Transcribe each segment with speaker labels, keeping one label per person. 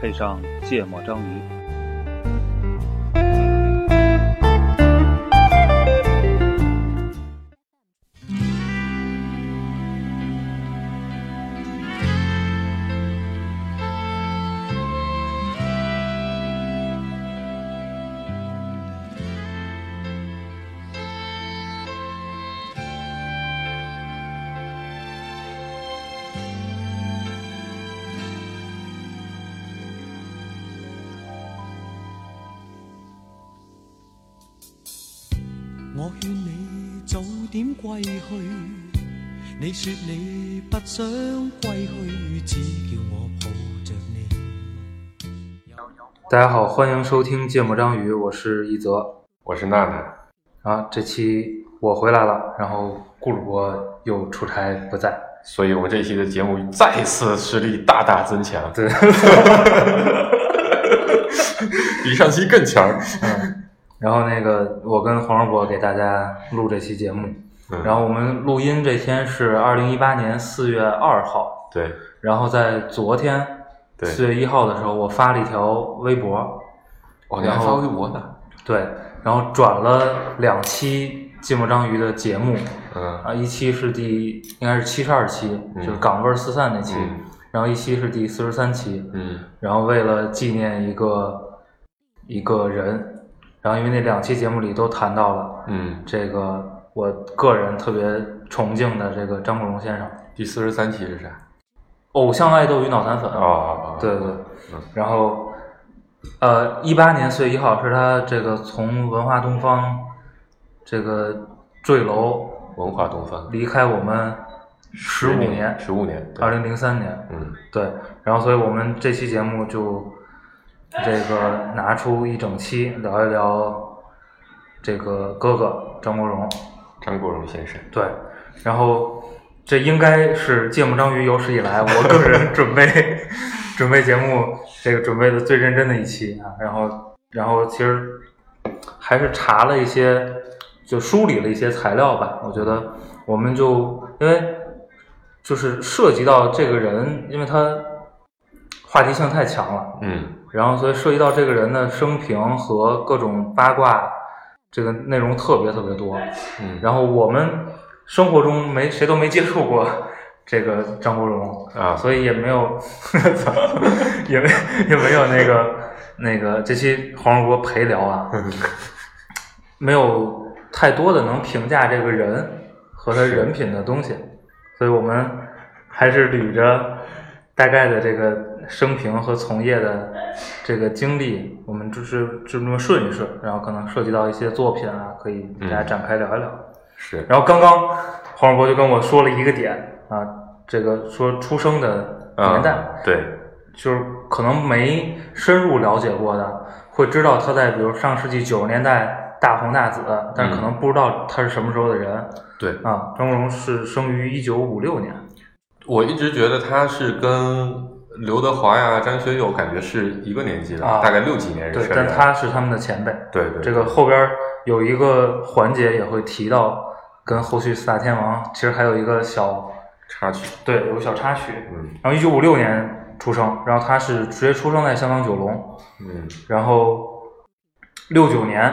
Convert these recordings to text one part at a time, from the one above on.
Speaker 1: 配上芥末章鱼。
Speaker 2: 点归去，你说你不想归去，只叫我抱着你。
Speaker 3: 大家好，欢迎收听《芥末章鱼》，我是一泽。
Speaker 4: 我是娜娜，
Speaker 3: 啊，这期我回来了，然后顾主播又出差不在。
Speaker 4: 所以我们这一期的节目再次实力大大增强，
Speaker 3: 对，
Speaker 4: 比上期更强。
Speaker 3: 嗯，然后那个我跟黄世博给大家录这期节目，
Speaker 4: 嗯。
Speaker 3: 然后我们录音这天是二零一八年四月二号，
Speaker 4: 对。
Speaker 3: 然后在昨天
Speaker 4: 对，
Speaker 3: 四月一号的时候，我发了一条微博，
Speaker 4: 哦，你还发微博呢？
Speaker 3: 对，然后转了两期芥末章鱼的节目，
Speaker 4: 嗯。
Speaker 3: 啊，一期是第应该是七十二期，
Speaker 4: 嗯。
Speaker 3: 就是港味四散那期，
Speaker 4: 嗯。
Speaker 3: 然后一期是第四十三期，
Speaker 4: 嗯。
Speaker 3: 然后为了纪念一个一个人，然后因为那两期节目里都谈到了
Speaker 4: 嗯，
Speaker 3: 这个我个人特别崇敬的这个张国荣先生，
Speaker 4: 第四十三期是啥？
Speaker 3: 偶像爱豆与脑残粉，
Speaker 4: 哦哦哦，
Speaker 3: 对对。
Speaker 4: 嗯，
Speaker 3: 然后呃，一八年四月一号是他这个从文化东方这个坠楼
Speaker 4: 文化东方，
Speaker 3: 离开我们十五年，
Speaker 4: 十五年，对。
Speaker 3: 二零零三年，
Speaker 4: 嗯。
Speaker 3: 对，然后所以我们这期节目就这个拿出一整期聊一聊这个哥哥张国荣，
Speaker 4: 张国荣先生，
Speaker 3: 对，然后这应该是芥末章鱼有史以来我个人 准备准备节目这个准备的最认真的一期啊，然后然后其实还是查了一些，就梳理了一些材料吧，我觉得我们就因为就是涉及到这个人，因为他话题性太强了，
Speaker 4: 嗯。
Speaker 3: 然后所以涉及到这个人的生平和各种八卦，这个内容特别特别多。
Speaker 4: 嗯，
Speaker 3: 然后我们生活中没谁都没接触过这个张国荣
Speaker 4: 啊
Speaker 3: 所以也没有，也没也没有那个那个这期黄世国陪聊啊，没有太多的能评价这个人和他人品的东西，所以我们还是捋着大概的这个生平和从业的这个经历，我们就是就这么顺一顺，然后可能涉及到一些作品啊，可以给大家展开聊一聊。
Speaker 4: 是，
Speaker 3: 然后刚刚黄世博就跟我说了一个点啊，这个说出生的年代，
Speaker 4: 啊对，
Speaker 3: 就是可能没深入了解过的，会知道他在比如上世纪九十年代大红大紫，但是可能不知道他是什么时候的人、
Speaker 4: 对，
Speaker 3: 啊。张国荣是生于一九五六年，
Speaker 4: 我一直觉得他是跟刘德华呀、张学友感觉是一个年纪的，
Speaker 3: 啊
Speaker 4: 大概六几年
Speaker 3: 对
Speaker 4: 生，人。
Speaker 3: 但他是他们的前辈。
Speaker 4: 对对
Speaker 3: 这个后边有一个环节也会提到，跟后续四大天王其实还有一个小
Speaker 4: 插曲，
Speaker 3: 对有个小插曲。
Speaker 4: 嗯
Speaker 3: 然后一九五六年出生，然后他是直接出生在香港九龙，
Speaker 4: 嗯，
Speaker 3: 然后六九年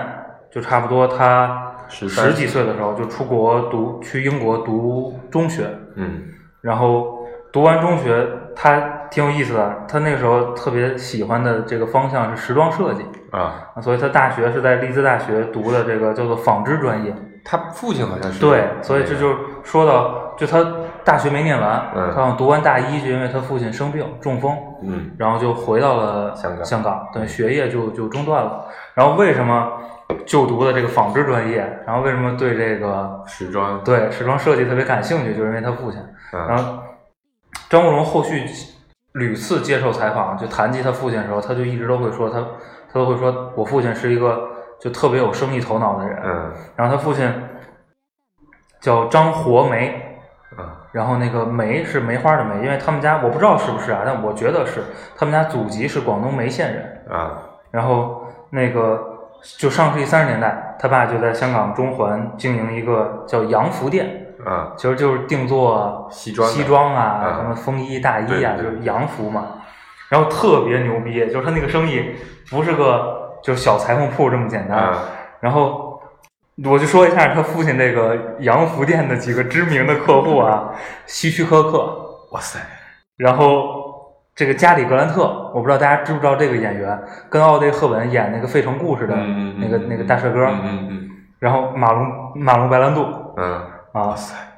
Speaker 3: 就差不多他十几岁的时候就出国读去英国读中学，
Speaker 4: 嗯
Speaker 3: 然后读完中学他挺有意思的，他那个时候特别喜欢的这个方向是时装设计，
Speaker 4: 啊，
Speaker 3: 啊所以他大学是在利兹大学读的这个叫做纺织专业。
Speaker 4: 他父亲好像是
Speaker 3: 对，所以这就说到，就他大学没念完，
Speaker 4: 嗯
Speaker 3: 读完大一，就因为他父亲生病中风，
Speaker 4: 嗯
Speaker 3: 然后就回到了
Speaker 4: 香港
Speaker 3: 香港，对，学业就就中断了。然后为什么就读的这个纺织专业？然后为什么对这个
Speaker 4: 时装，
Speaker 3: 对时装设计特别感兴趣？就是因为他父亲。然
Speaker 4: 嗯
Speaker 3: 后张国荣后续屡次接受采访，就谈及他父亲的时候，他就一直都会说他，他都会说我父亲是一个就特别有生意头脑的人。
Speaker 4: 嗯
Speaker 3: 然后他父亲叫张活梅，
Speaker 4: 嗯
Speaker 3: 然后那个梅是梅花的梅，因为他们家我不知道是不是啊，但我觉得是他们家祖籍是广东梅县人。
Speaker 4: 啊
Speaker 3: 然后那个就上世纪三十年代，他爸就在香港中环经营一个叫洋服店，
Speaker 4: 啊。
Speaker 3: 其实就是定做
Speaker 4: 西装
Speaker 3: 西装啊，
Speaker 4: 啊。
Speaker 3: 什么风衣、大衣啊，就是洋服嘛。然后特别牛逼，就是他那个生意不是个就是小裁缝铺这么简单。
Speaker 4: 啊。
Speaker 3: 然后我就说一下他父亲这个洋服店的几个知名的客户啊，希区柯克，
Speaker 4: 哇塞，
Speaker 3: 然后这个加里格兰特，我不知道大家知不知道这个演员，跟奥黛赫本演那个《费城故事》的
Speaker 4: 嗯
Speaker 3: 那个、那个大帅哥，
Speaker 4: 嗯嗯嗯。
Speaker 3: 然后马龙马龙白兰度。
Speaker 4: 嗯，
Speaker 3: 啊，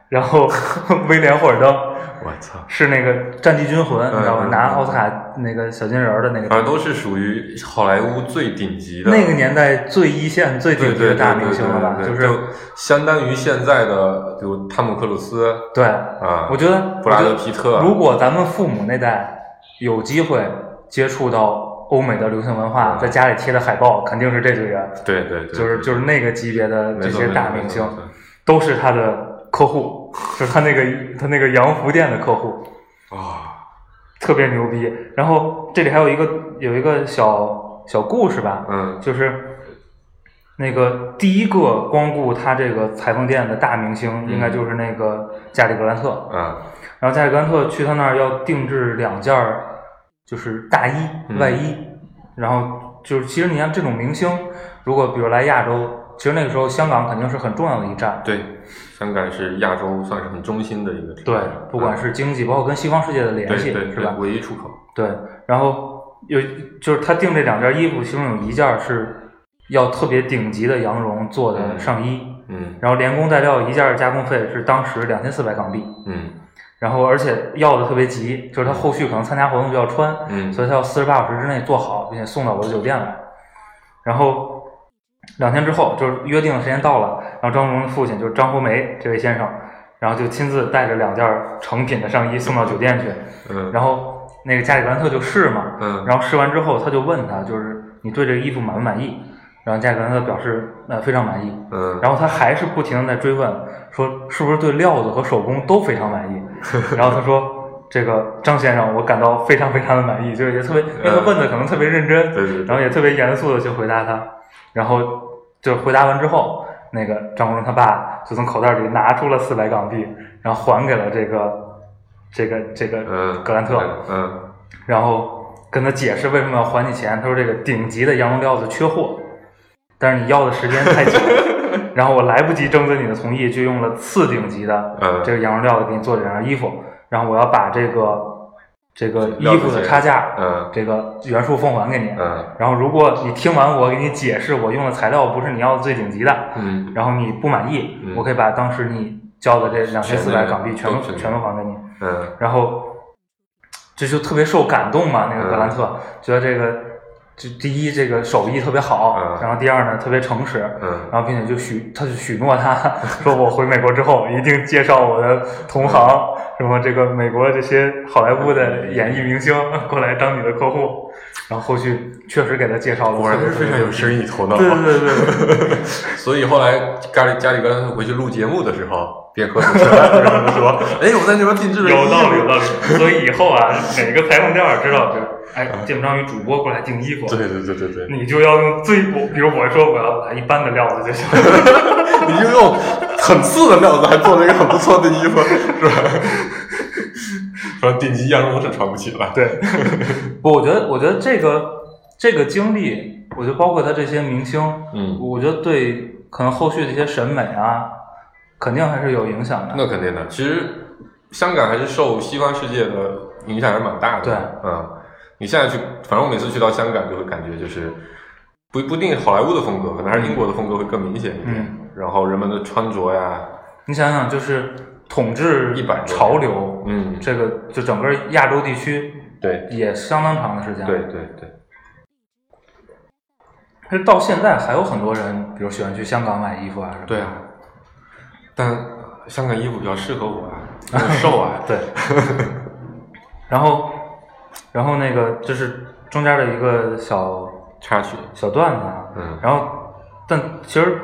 Speaker 3: 然后 威廉霍尔登
Speaker 4: 我操，
Speaker 3: 是那个《战地军魂》，你知道吧？
Speaker 4: 嗯嗯
Speaker 3: 拿奥斯卡那个小金人儿的那个，
Speaker 4: 反正都是属于好莱坞最顶级的
Speaker 3: 那个年代最一线、最顶级的大明星了吧？
Speaker 4: 对对
Speaker 3: 就是
Speaker 4: 就相当于现在的，比如汤姆克鲁斯
Speaker 3: 对，
Speaker 4: 啊，
Speaker 3: 我觉得
Speaker 4: 布拉德皮特啊
Speaker 3: 如果咱们父母那代有机会接触到欧美的流行文化，
Speaker 4: 嗯
Speaker 3: 在家里贴的海报肯定是这堆人，
Speaker 4: 对对对，
Speaker 3: 就是就是那个级别的这些大明星都是他的客户，就是他那个 他那个洋服店的客户，
Speaker 4: 啊，
Speaker 3: 特别牛逼。然后这里还有一个有一个小小故事吧，
Speaker 4: 嗯。
Speaker 3: 就是那个第一个光顾他这个裁缝店的大明星，应该就是那个加里格兰特。
Speaker 4: 啊
Speaker 3: 然后加里格兰特去他那儿要定制两件儿，就是大衣、
Speaker 4: 嗯。
Speaker 3: 外衣，然后就是其实你像这种明星，如果比如来亚洲，其实那个时候香港肯定是很重要的一站。
Speaker 4: 对，香港是亚洲算是很中心的一个地
Speaker 3: 对，不管是经济，包括跟西方世界的联系，
Speaker 4: 对对
Speaker 3: 是吧？
Speaker 4: 唯一出口，
Speaker 3: 对，然后有就是他订这两件衣服，其中有一件是要特别顶级的羊绒做的
Speaker 4: 嗯
Speaker 3: 上衣，
Speaker 4: 嗯
Speaker 3: 然后连工带料一件加工费是当时两千四百港币，
Speaker 4: 嗯
Speaker 3: 然后而且要的特别急，就是他后续可能参加活动就要穿，
Speaker 4: 嗯
Speaker 3: 所以他要四十八小时之内做好，并且送到我的酒店来。然后两天之后，就是约定的时间到了，然后张国荣的父亲就是张国梅这位先生，然后就亲自带着两件成品的上衣送到酒店去。
Speaker 4: 嗯，
Speaker 3: 然后那个加里格兰特就试嘛，
Speaker 4: 嗯
Speaker 3: 然后试完之后，他就问他，就是你对这个衣服满不满意？然后加里格兰特表示呃非常满意。
Speaker 4: 嗯，
Speaker 3: 然后他还是不停的在追问，说是不是对料子和手工都非常满意？然后他说。这个张先生，我感到非常非常的满意，就是也特别，因为他问的可能特别认真，
Speaker 4: 对对对
Speaker 3: 然后也特别严肃的去回答他，然后就回答完之后，那个张国荣他爸就从口袋里拿出了四百港币，然后还给了这个这个这个
Speaker 4: 嗯，
Speaker 3: 格兰特，
Speaker 4: 嗯。
Speaker 3: 然后跟他解释为什么要还你钱。他说这个顶级的羊绒料子缺货，但是你要的时间太久，然后我来不及征得你的同意，就用了次顶级的
Speaker 4: 嗯。
Speaker 3: 这个羊绒料子给你做这两件衣服，然后我要把这个这个衣服的差价，
Speaker 4: 嗯。
Speaker 3: 这个原数奉还给你。
Speaker 4: 嗯。
Speaker 3: 然后如果你听完我给你解释，我用的材料不是你要的最顶级的，
Speaker 4: 嗯。
Speaker 3: 然后你不满意，
Speaker 4: 嗯。
Speaker 3: 我可以把当时你交的这两千四百港币全都
Speaker 4: 都全
Speaker 3: 全都还给你。
Speaker 4: 嗯。
Speaker 3: 然后这就特别受感动嘛，那个格兰特、觉得这个，这第一这个手艺特别好，
Speaker 4: 嗯。
Speaker 3: 然后第二呢特别诚实，
Speaker 4: 嗯。
Speaker 3: 然后并且就许他就许诺他 说我回美国之后一定介绍我的同行，什么这个美国这些好莱坞的演艺明星过来当你的客户，然后后续确实给他介绍了，
Speaker 4: 果然是非常有生意头脑。
Speaker 3: 对对对对。
Speaker 4: 所以后来家里家里边回去录节目的时候，边喝着车边跟他们说：“哎，我在那边定制了
Speaker 3: 有道理，有。道理。所以以后啊，哪个裁缝店儿知道，就是哎，见不着你主播过来订衣服，
Speaker 4: 对对对对对，
Speaker 3: 你就要用最我，比如我说我要买一般的料子就行。
Speaker 4: 你就用很次的料子，还做了一个很不错的衣服，是吧？说顶级羊绒是穿不起了。
Speaker 3: 对，不，我觉得，我觉得这个这个经历，我觉得包括他这些明星，
Speaker 4: 嗯，
Speaker 3: 我觉得对可能后续的一些审美啊，肯定还是有影响的。
Speaker 4: 那肯定的。其实香港还是受西方世界的影响还是蛮大的。
Speaker 3: 对
Speaker 4: 嗯，你现在去，反正我每次去到香港，就会感觉就是不不一定好莱坞的风格，可能还是英国的风格会更明显一点。
Speaker 3: 嗯
Speaker 4: 然后人们的穿着呀，
Speaker 3: 你想想，就是统治
Speaker 4: 100
Speaker 3: 潮流，
Speaker 4: 嗯，
Speaker 3: 这个就整个亚洲地区
Speaker 4: 对
Speaker 3: 也相当长的时间。
Speaker 4: 对，对对，
Speaker 3: 但是到现在还有很多人，比如喜欢去香港买衣服啊什么。
Speaker 4: 对啊。但香港衣服比较适合我啊，我瘦啊。
Speaker 3: 对，然后，然后那个就是中间的一个小
Speaker 4: 插曲，
Speaker 3: 小段子啊，
Speaker 4: 嗯。
Speaker 3: 然后，但其实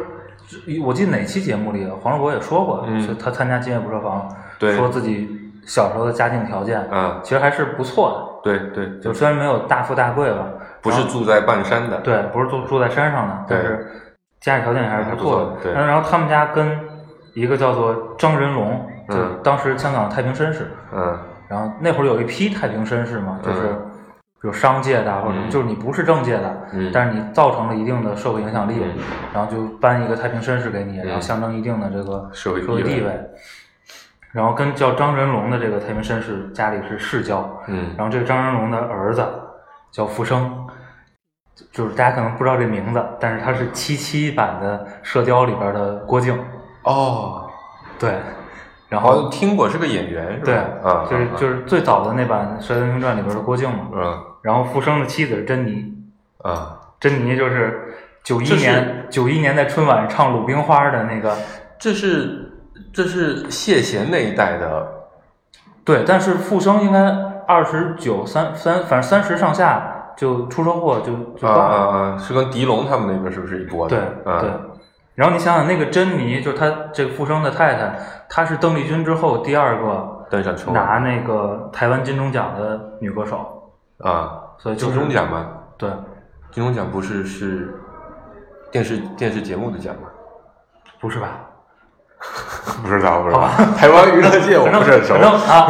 Speaker 3: 我记得哪期节目里黄世博也说过，
Speaker 4: 嗯。
Speaker 3: 就他参加今夜不设防，
Speaker 4: 对。
Speaker 3: 说自己小时候的家境条件，
Speaker 4: 嗯，
Speaker 3: 其实还是不错的。
Speaker 4: 对对，
Speaker 3: 的，就虽然没有大富大贵吧，
Speaker 4: 不是住在半山的，
Speaker 3: 对，不是住住在山上的，但是家里条件还是不错的。然后他们家跟一个叫做张仁龙，就
Speaker 4: 嗯
Speaker 3: 当时香港太平绅士，
Speaker 4: 嗯
Speaker 3: 然后那会儿有一批太平绅士嘛，就是
Speaker 4: 比
Speaker 3: 如商界的啊或者什么，
Speaker 4: 嗯。
Speaker 3: 就是你不是政界的，
Speaker 4: 嗯。
Speaker 3: 但是你造成了一定的社会影响力，
Speaker 4: 嗯。
Speaker 3: 然后就颁一个太平绅士给你，
Speaker 4: 嗯。
Speaker 3: 然后象征一定的这个
Speaker 4: 社会地位。
Speaker 3: 地位。然后跟叫张仁龙的这个太平绅士家里是世交，
Speaker 4: 嗯。
Speaker 3: 然后这个张仁龙的儿子叫福生，就是大家可能不知道这名字，但是他是七七版的《射雕》里边的郭靖，
Speaker 4: 哦，
Speaker 3: 对，然后
Speaker 4: 像听过是个演员是吧？
Speaker 3: 对，
Speaker 4: 啊，
Speaker 3: 就是
Speaker 4: 啊。
Speaker 3: 就是最早的那版《射雕英雄传》里边的郭靖嘛，
Speaker 4: 嗯。
Speaker 3: 然后复生的妻子是珍妮，
Speaker 4: 啊，
Speaker 3: 珍妮就是九一年九一年在春晚唱《鲁冰花》的那个，
Speaker 4: 这是这是谢贤那一代的。
Speaker 3: 对，但是复生应该二十九三三，反正三十上下就出车祸就就
Speaker 4: 啊，是跟狄龙他们那边是不是一波的？
Speaker 3: 对
Speaker 4: 嗯，
Speaker 3: 然后你想想那个珍妮，就是她这个复生的太太，她是邓丽君之后第二个拿那个台湾金钟奖的女歌手，
Speaker 4: 啊，
Speaker 3: 所以就是
Speaker 4: 金钟奖吗？
Speaker 3: 对，
Speaker 4: 金钟奖不是是电视电视节目的奖吗？
Speaker 3: 不是吧？
Speaker 4: 不知道，不知道。台湾娱乐界我
Speaker 3: 反正
Speaker 4: 不是很熟
Speaker 3: 反。正啊，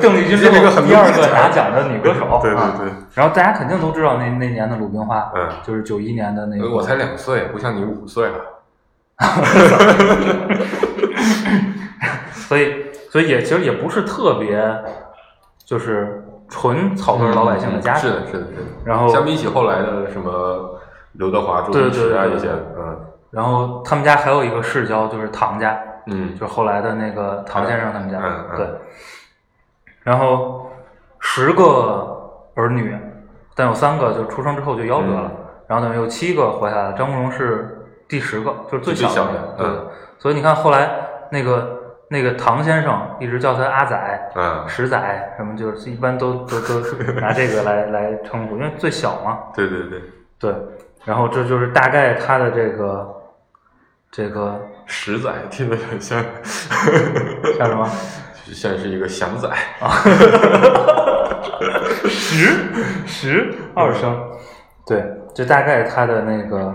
Speaker 3: 邓丽君
Speaker 4: 是那个很
Speaker 3: 第二个拿奖的女歌手，
Speaker 4: 对对
Speaker 3: 啊
Speaker 4: 对。
Speaker 3: 然后大家肯定都知道那那年的《鲁冰花》，
Speaker 4: 嗯
Speaker 3: 就是九一年的那个。
Speaker 4: 我才两岁，不像你五岁了。
Speaker 3: 所以所以也其实也不是特别，就是纯草根老百姓的家庭。
Speaker 4: 是的，是的，是的。
Speaker 3: 然后
Speaker 4: 相比起后来的什么刘德华、周
Speaker 3: 对
Speaker 4: 星驰啊
Speaker 3: 对对
Speaker 4: 这些，嗯
Speaker 3: 然后他们家还有一个世交，就是唐家，
Speaker 4: 嗯
Speaker 3: 就是后来的那个唐先生他们家。
Speaker 4: 嗯嗯
Speaker 3: 对。然后十个儿女，但有三个就出生之后就夭折了，
Speaker 4: 嗯
Speaker 3: 然后等于有七个活下来了。张国荣是第十个，就是最小
Speaker 4: 的
Speaker 3: 对，
Speaker 4: 嗯
Speaker 3: 所以你看后来那个那个唐先生一直叫他阿仔。
Speaker 4: 嗯，
Speaker 3: 十仔什么就是一般都都都拿这个来 来称呼，因为最小嘛。
Speaker 4: 对对对，
Speaker 3: 对，然后这就是大概他的这个这个
Speaker 4: 十仔听着很像，
Speaker 3: 像什么
Speaker 4: 像是一个祥仔啊。
Speaker 3: 十十二声，对，就大概他的那个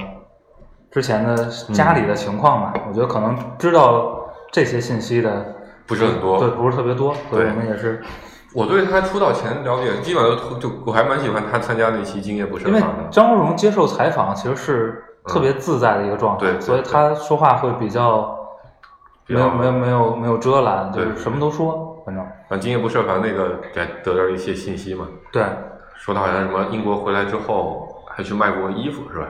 Speaker 3: 之前的家里的情况吧。我觉得可能知道这些信息的
Speaker 4: 不是很多
Speaker 3: 对，不是特别多，所以
Speaker 4: 对
Speaker 3: 我们也是
Speaker 4: 我对他出道前了解，基本上都就我还蛮喜欢他参加那期《今夜不
Speaker 3: 因为
Speaker 4: 设防》的。
Speaker 3: 张国荣接受采访其实是特别自在的一个状态，
Speaker 4: 对对
Speaker 3: 所以他说话会比较没有没有没有没有遮拦，就是什么都说，反正
Speaker 4: 反正《今夜不设防》那个得得到一些信息嘛，
Speaker 3: 对，
Speaker 4: 说他好像什么英国回来之后还去卖过衣服是吧？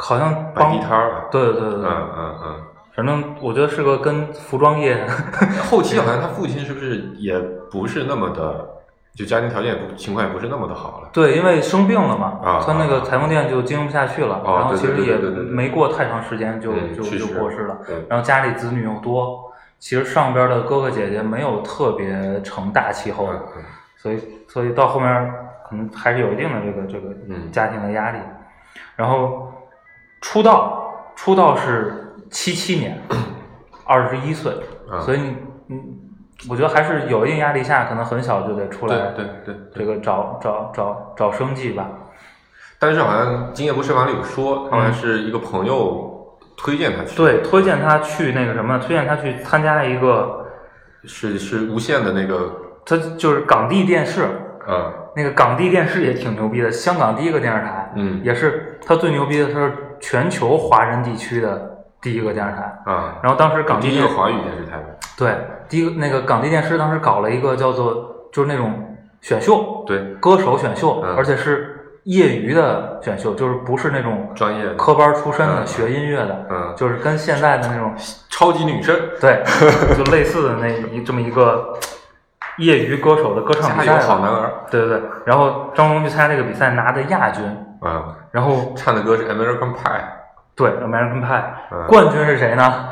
Speaker 3: 好像
Speaker 4: 摆
Speaker 3: 帮
Speaker 4: 地摊儿了。
Speaker 3: 对对对对对，
Speaker 4: 嗯嗯嗯。
Speaker 3: 反正我觉得是个跟服装业
Speaker 4: 后期好像他父亲是不是也不是那么的，就家庭条件也不情况也不是那么的好了。
Speaker 3: 对，因为生病了嘛，
Speaker 4: 啊
Speaker 3: 他那个裁缝店就经营不下去了，然后其实也没过太长时间就就就过世了，然后家里子女又多，其实上边的哥哥姐姐没有特别成大气候，所以所以到后面可能还是有一定的这个这个
Speaker 4: 嗯
Speaker 3: 家庭的压力。然后出道出道是七七年，二十一岁，
Speaker 4: 啊
Speaker 3: 所以你你我觉得还是有一定压力下，可能很小就得出来
Speaker 4: 对对对
Speaker 3: 这个找找找找生计吧。
Speaker 4: 但是好像《今夜不设防》里有说，好像是一个朋友推荐他去，
Speaker 3: 对，推荐他去那个什么，推荐他去参加一个，
Speaker 4: 是是无线的那个，
Speaker 3: 他就是港地电视，
Speaker 4: 嗯
Speaker 3: 那个港地电视也挺牛逼的，香港第一个电视台，
Speaker 4: 嗯
Speaker 3: 也是他最牛逼的，它是全球华人地区的第一个电视台。
Speaker 4: 啊，
Speaker 3: 然后当时港
Speaker 4: 第一个华语电视台吧，
Speaker 3: 对第一个那个港地电视当时搞了一个叫做就是那种选秀，
Speaker 4: 对，
Speaker 3: 歌手选秀，
Speaker 4: 嗯。
Speaker 3: 而且是业余的选秀，就是不是那种
Speaker 4: 专业
Speaker 3: 科班出身的
Speaker 4: 嗯。
Speaker 3: 学音乐的，
Speaker 4: 嗯。
Speaker 3: 就是跟现在的那种
Speaker 4: 超级女声，
Speaker 3: 对，就类似的那一这么一个业余歌手的歌唱比赛。
Speaker 4: 好男儿，
Speaker 3: 对对对，然后张国荣去参加这个比赛拿的亚军，
Speaker 4: 啊，
Speaker 3: 然后
Speaker 4: 唱的歌是 American Pie，
Speaker 3: 对 American Pie
Speaker 4: 嗯
Speaker 3: 冠军是谁呢？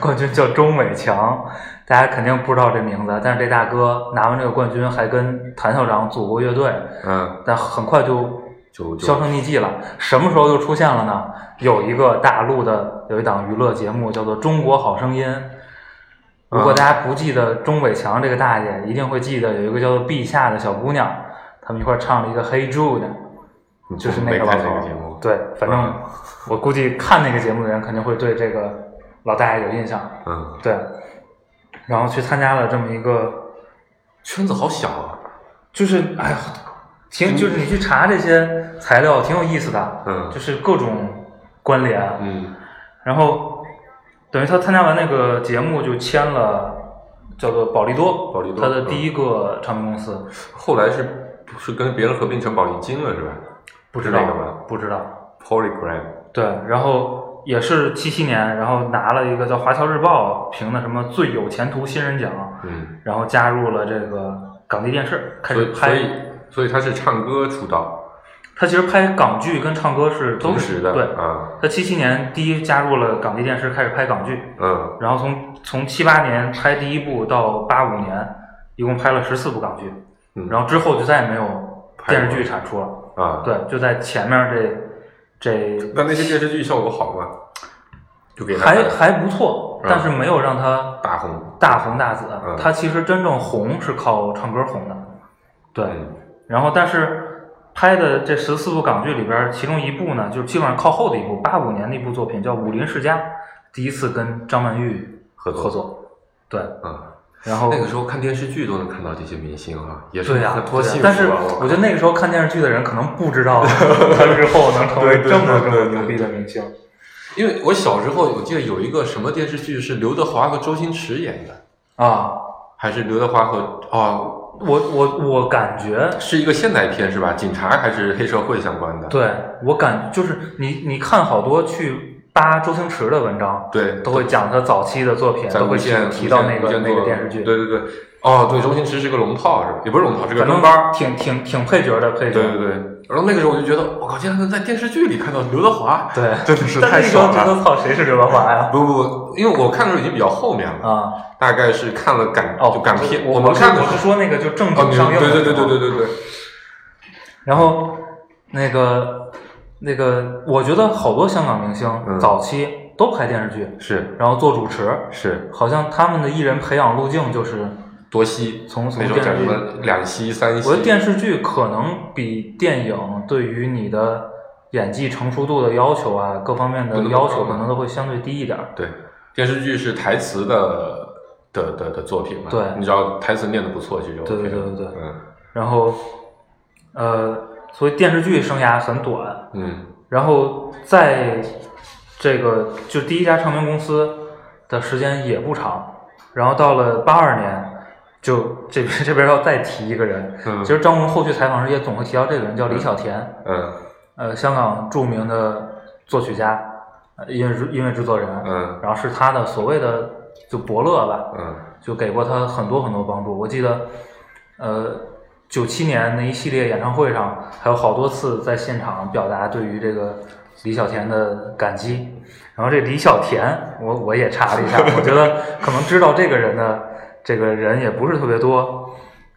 Speaker 3: 冠军叫钟伟强，大家肯定不知道这名字，但是这大哥拿完这个冠军还跟谭校长组过乐队，
Speaker 4: 嗯，
Speaker 3: 但很快就
Speaker 4: 就就
Speaker 3: 销声匿迹了。什么时候又出现了呢？有一个大陆的有一档娱乐节目叫做《中国好声音》。如果大家不记得钟伟强这个大爷，一定会记得有一个叫做陛下的小姑娘，他们一块唱了一个《Hey Jude》，就是那个老头对，反正
Speaker 4: 嗯
Speaker 3: 我估计看那个节目的人肯定会对这个老大爷有印象。
Speaker 4: 嗯，
Speaker 3: 对，然后去参加了这么一个，
Speaker 4: 圈子好小啊，
Speaker 3: 就是哎呀，挺就是你去查这些材料挺有意思的，
Speaker 4: 嗯
Speaker 3: 就是各种关联，
Speaker 4: 嗯
Speaker 3: 然后等于他参加完那个节目就签了叫做宝利多，
Speaker 4: 宝利多
Speaker 3: 他的第一个唱片公司，
Speaker 4: 后来是是跟别人合并成宝利金了是吧？
Speaker 3: 不知道不知道
Speaker 4: ，？Polygram，
Speaker 3: 对，然后也是七七年，然后拿了一个叫《华侨日报》评的什么最有前途新人奖，
Speaker 4: 嗯，
Speaker 3: 然后加入了这个港地电视，开始拍。
Speaker 4: 以所以所以他是唱歌出道，
Speaker 3: 他其实拍港剧跟唱歌是都
Speaker 4: 同时的
Speaker 3: 是对。
Speaker 4: 啊，
Speaker 3: 他七七年第一加入了港地电视，开始拍港剧，
Speaker 4: 嗯
Speaker 3: 然后从从七八年拍第一部到八五年，一共拍了十四部港剧，
Speaker 4: 嗯，
Speaker 3: 然后之后就再也没有电视剧产出了。
Speaker 4: 啊，
Speaker 3: 对，就在前面这这
Speaker 4: 那那些电视剧效果好吗？就给他
Speaker 3: 还还不错，
Speaker 4: 嗯
Speaker 3: 但是没有让他
Speaker 4: 大红，
Speaker 3: 大红大紫。
Speaker 4: 嗯
Speaker 3: 他其实真正红是靠唱歌红的，对。
Speaker 4: 嗯
Speaker 3: 然后但是拍的这十四部港剧里边，其中一部呢，就是基本上靠后的一部，八五年的一部作品叫《武林世家》，第一次跟张曼玉
Speaker 4: 合作
Speaker 3: 合作，对。
Speaker 4: 嗯，
Speaker 3: 然后
Speaker 4: 那个时候看电视剧都能看到这些明星啊，也是
Speaker 3: 对呀、
Speaker 4: 很多幸福啊。
Speaker 3: 但是我觉得那个时候看电视剧的人可能不知道 他日后能成为这么这
Speaker 4: 对对对
Speaker 3: 么牛逼的明星
Speaker 4: 因为我小时候我记得有一个什么电视剧是刘德华和周星驰演的，
Speaker 3: 啊！
Speaker 4: 还是刘德华和啊，
Speaker 3: 我我我感觉
Speaker 4: 是一个现代片是吧？警察还是黑社会相关的？
Speaker 3: 对我感就是你你看好多去扒周星驰的文章，
Speaker 4: 对，
Speaker 3: 都会讲他早期的作品，都会提
Speaker 4: 无线
Speaker 3: 提到那个那个电视剧，
Speaker 4: 对对对，哦，对，周星驰是个龙套是吧？也不是龙套，是个。
Speaker 3: 挺挺挺配角的配角，
Speaker 4: 对对对，然后那个时候我就觉得，我靠，竟然能在电视剧里看到刘德华，
Speaker 3: 对
Speaker 4: 真的是
Speaker 3: 但
Speaker 4: 太爽了。
Speaker 3: 得操谁是刘德华呀？
Speaker 4: 不不不，因为我看的时候已经比较后面了，
Speaker 3: 啊
Speaker 4: 大概是看了港
Speaker 3: 哦，
Speaker 4: 就港片，
Speaker 3: 我
Speaker 4: 们看的
Speaker 3: 我是说那个就正经上映的
Speaker 4: 对对对对对对对，
Speaker 3: 然后那个那个，我觉得好多香港明星
Speaker 4: 嗯
Speaker 3: 早期都拍电视剧，
Speaker 4: 是
Speaker 3: 然后做主持，
Speaker 4: 是
Speaker 3: 好像他们的艺人培养路径就是
Speaker 4: 多吸，
Speaker 3: 从从电视剧。
Speaker 4: 么两吸三吸，
Speaker 3: 我觉得电视剧可能比电影对于你的演技成熟度的要求啊，各方面的
Speaker 4: 不那么
Speaker 3: 要求
Speaker 4: 高
Speaker 3: 可能都会相对低一点儿。
Speaker 4: 对电视剧是台词的的的的作品嘛，
Speaker 3: 对
Speaker 4: 你只要台词念的不错，其实就 OK
Speaker 3: 对对
Speaker 4: 了
Speaker 3: 对对对
Speaker 4: 嗯
Speaker 3: 然后，呃，所以电视剧生涯很短，
Speaker 4: 嗯。
Speaker 3: 然后在这个就第一家唱片公司的时间也不长，然后到了八二年，就这边这边要再提一个人，
Speaker 4: 嗯。
Speaker 3: 其实张荣后续采访时也总会提到这个人，叫李小田，
Speaker 4: 嗯。
Speaker 3: 呃，香港著名的作曲家、呃音乐制音乐制作人，
Speaker 4: 嗯。
Speaker 3: 然后是他的所谓的就伯乐吧，
Speaker 4: 嗯。
Speaker 3: 就给过他很多很多帮助。我记得，呃，九七年那一系列演唱会上，还有好多次在现场表达对于这个李小田的感激。然后这李小田，我我也查了一下，我觉得可能知道这个人的这个人也不是特别多。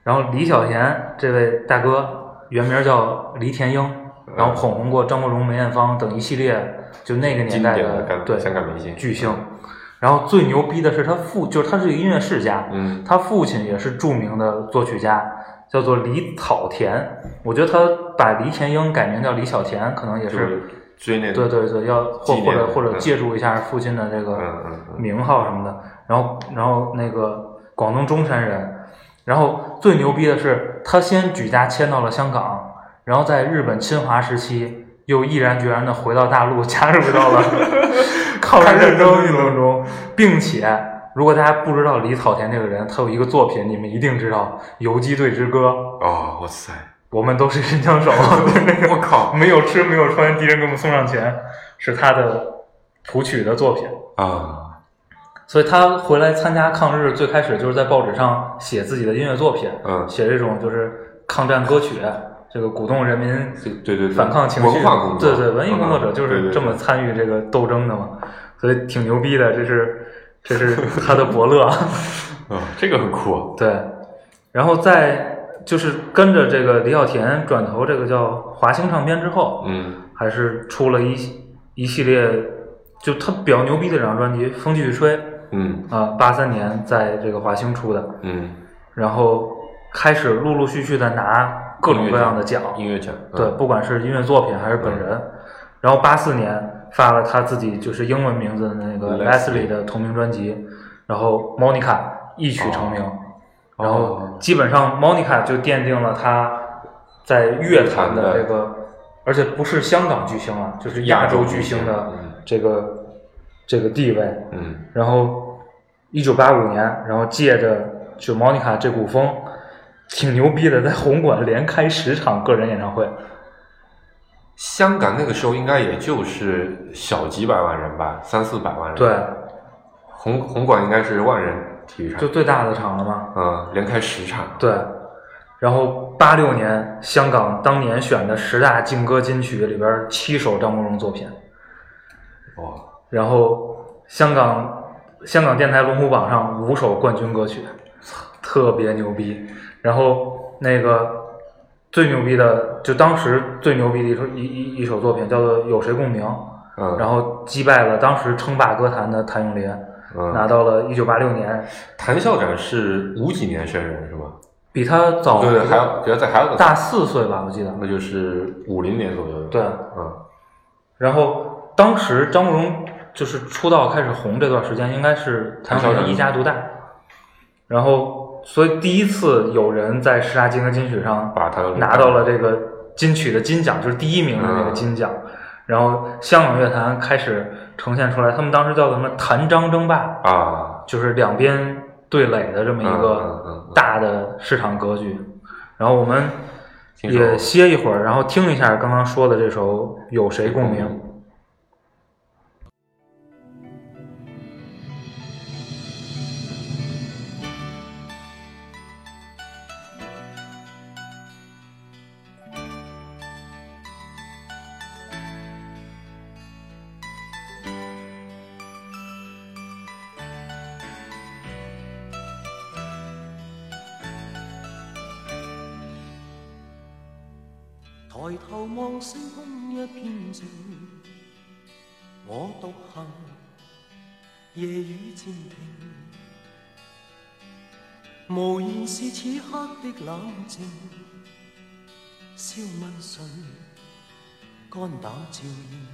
Speaker 3: 然后李小田这位大哥原名叫黎田英，然后捧红过张国荣、梅艳芳等一系列就那个年代
Speaker 4: 的港
Speaker 3: 对
Speaker 4: 香港明星
Speaker 3: 巨星。然后最牛逼的是他父，就是他是一个音乐世家，
Speaker 4: 嗯
Speaker 3: 他父亲也是著名的作曲家，叫做李草田。我觉得他把李田英改名叫李小田，可能也
Speaker 4: 是是追那
Speaker 3: 对对对，要或或者或者
Speaker 4: 嗯
Speaker 3: 借助一下父亲的这个名号什么的。然后然后那个广东中山人，然后最牛逼的是他先举家迁到了香港，然后在日本侵华时期又毅然决然的回到大陆，加入到了 抗日战争运动中，并且。如果大家不知道李草田这个人，他有一个作品，你们一定知道《游击队之歌》。
Speaker 4: 哦，哇塞，
Speaker 3: 我们都是神枪手，
Speaker 4: 我靠
Speaker 3: 没有吃没有穿，敌人给我们送上前，是他的谱曲的作品。
Speaker 4: 啊，
Speaker 3: 所以他回来参加抗日，最开始就是在报纸上写自己的音乐作品，
Speaker 4: 嗯
Speaker 3: 写这种就是抗战歌曲，这个鼓动人民
Speaker 4: 对对对，
Speaker 3: 反抗情绪，
Speaker 4: 文化工作，
Speaker 3: 对对，文艺工作者就是这么参与这个斗争的嘛，所以挺牛逼的，这是这是他的伯乐。
Speaker 4: 啊，这个很酷，
Speaker 3: 对，然后在就是跟着这个李小田转投这个叫华星唱片之后，
Speaker 4: 嗯
Speaker 3: 还是出了一一系列，就他比较牛逼的两张专辑《风继续吹》
Speaker 4: 嗯
Speaker 3: 啊，八三年在这个华星出的，
Speaker 4: 嗯，
Speaker 3: 然后开始陆陆续续的拿各种各样的奖，
Speaker 4: 音乐奖，嗯
Speaker 3: 对，不管是音乐作品还是本人。然后八四年发了他自己就是英文名字的那个
Speaker 4: Leslie
Speaker 3: 的同名专辑，然后 Monica 一曲成名，
Speaker 4: 哦。
Speaker 3: 然后基本上 Monica 就奠定了他在乐坛的这个，而且不是香港巨星啊，就是亚洲巨星的
Speaker 4: 嗯。
Speaker 3: 这个这个地位。
Speaker 4: 嗯。
Speaker 3: 然后，一九八五年，然后借着就 Monica 这股风，挺牛逼的，在红馆连开十场个人演唱会。
Speaker 4: 香港那个时候应该也就是小几百万人吧，三四百万人。
Speaker 3: 对，，
Speaker 4: 红红馆应该是万人体育场
Speaker 3: 就，最大的场了嘛。
Speaker 4: 嗯，连开十场。
Speaker 3: 对，然后八六年香港当年选的十大劲歌金曲里边七首张国荣作品，
Speaker 4: 哇，
Speaker 3: 然后香港香港电台龙虎榜上五首冠军歌曲，特别牛逼。然后那个最牛逼的，就当时最牛逼的一首一一一首作品叫做《有谁共鸣》，
Speaker 4: 嗯，
Speaker 3: 然后击败了当时称霸歌坛的谭咏麟，拿
Speaker 4: 嗯，
Speaker 3: 到了一九八六年，
Speaker 4: 谭校长是五几年生人是吗？
Speaker 3: 比他早
Speaker 4: 对对，还要比他再还要个
Speaker 3: 大四岁吧，我记得。
Speaker 4: 那就是五零年左右的。
Speaker 3: 对，
Speaker 4: 嗯
Speaker 3: 然后当时张国荣就是出道开始红这段时间，应该是谭咏麟一家独大。然后，所以第一次有人在十大金歌金曲上
Speaker 4: 把它
Speaker 3: 拿到了这个金曲的金奖，就是第一名的那个金奖。然后香港乐坛开始呈现出来，他们当时叫什么“谭张争霸
Speaker 4: 啊”，，
Speaker 3: 就是两边对垒的这么一个
Speaker 4: 嗯
Speaker 3: 大的市场格局。然后我们也歇一会儿，然后听一下刚刚说的这首《有谁共鸣》。
Speaker 2: 我獨行，夜雨渐停。無言是此刻的冷靜，笑問誰，肝膽照應。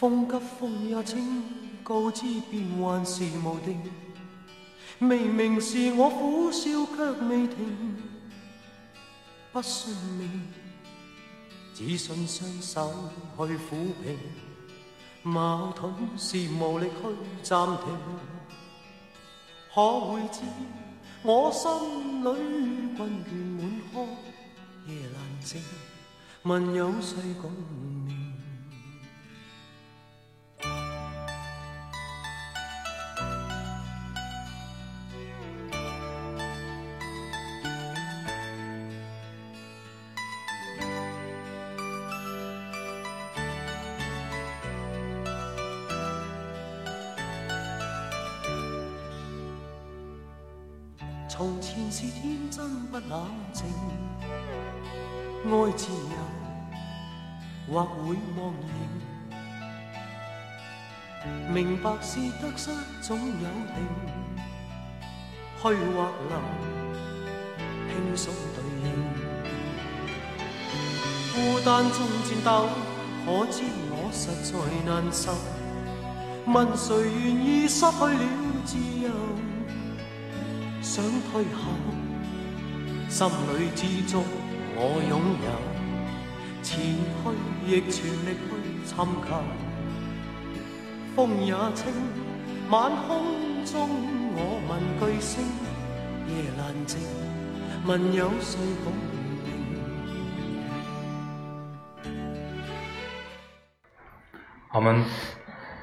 Speaker 2: 風急風也清，告知變幻是無定。明明是我苦笑卻未停。不信命，只信双手去抚平。矛盾是无力去暂停，可会知我心里困倦满腔，夜难静。问有谁共白是得失總有定，去或留，輕鬆對應。孤單中戰鬥，可知我實在難受。問誰願意失去了自由？想退後，心裏知足我擁有，前去亦全力去尋求。風也清，晚空中我問句星，夜闌靜，問有誰共鳴？
Speaker 3: 我们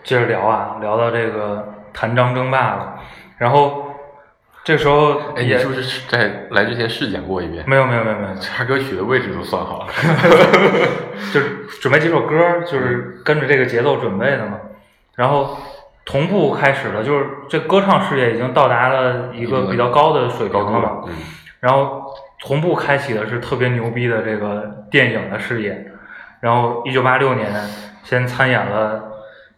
Speaker 3: 接着聊啊，聊到这个谭张争霸了，然后这时候
Speaker 4: 哎，你
Speaker 3: 也
Speaker 4: 是不是在来之前试讲过一遍？
Speaker 3: 没有没有没有没有，
Speaker 4: 插歌曲的位置都算好了。
Speaker 3: 就是准备几首歌，就是跟着这个节奏准备的嘛。然后同步开始了，就是这歌唱事业已经到达了一个比较高的水平了嘛。
Speaker 4: 嗯，
Speaker 3: 然后同步开启的是特别牛逼的这个电影的事业。然后一九八六年先参演了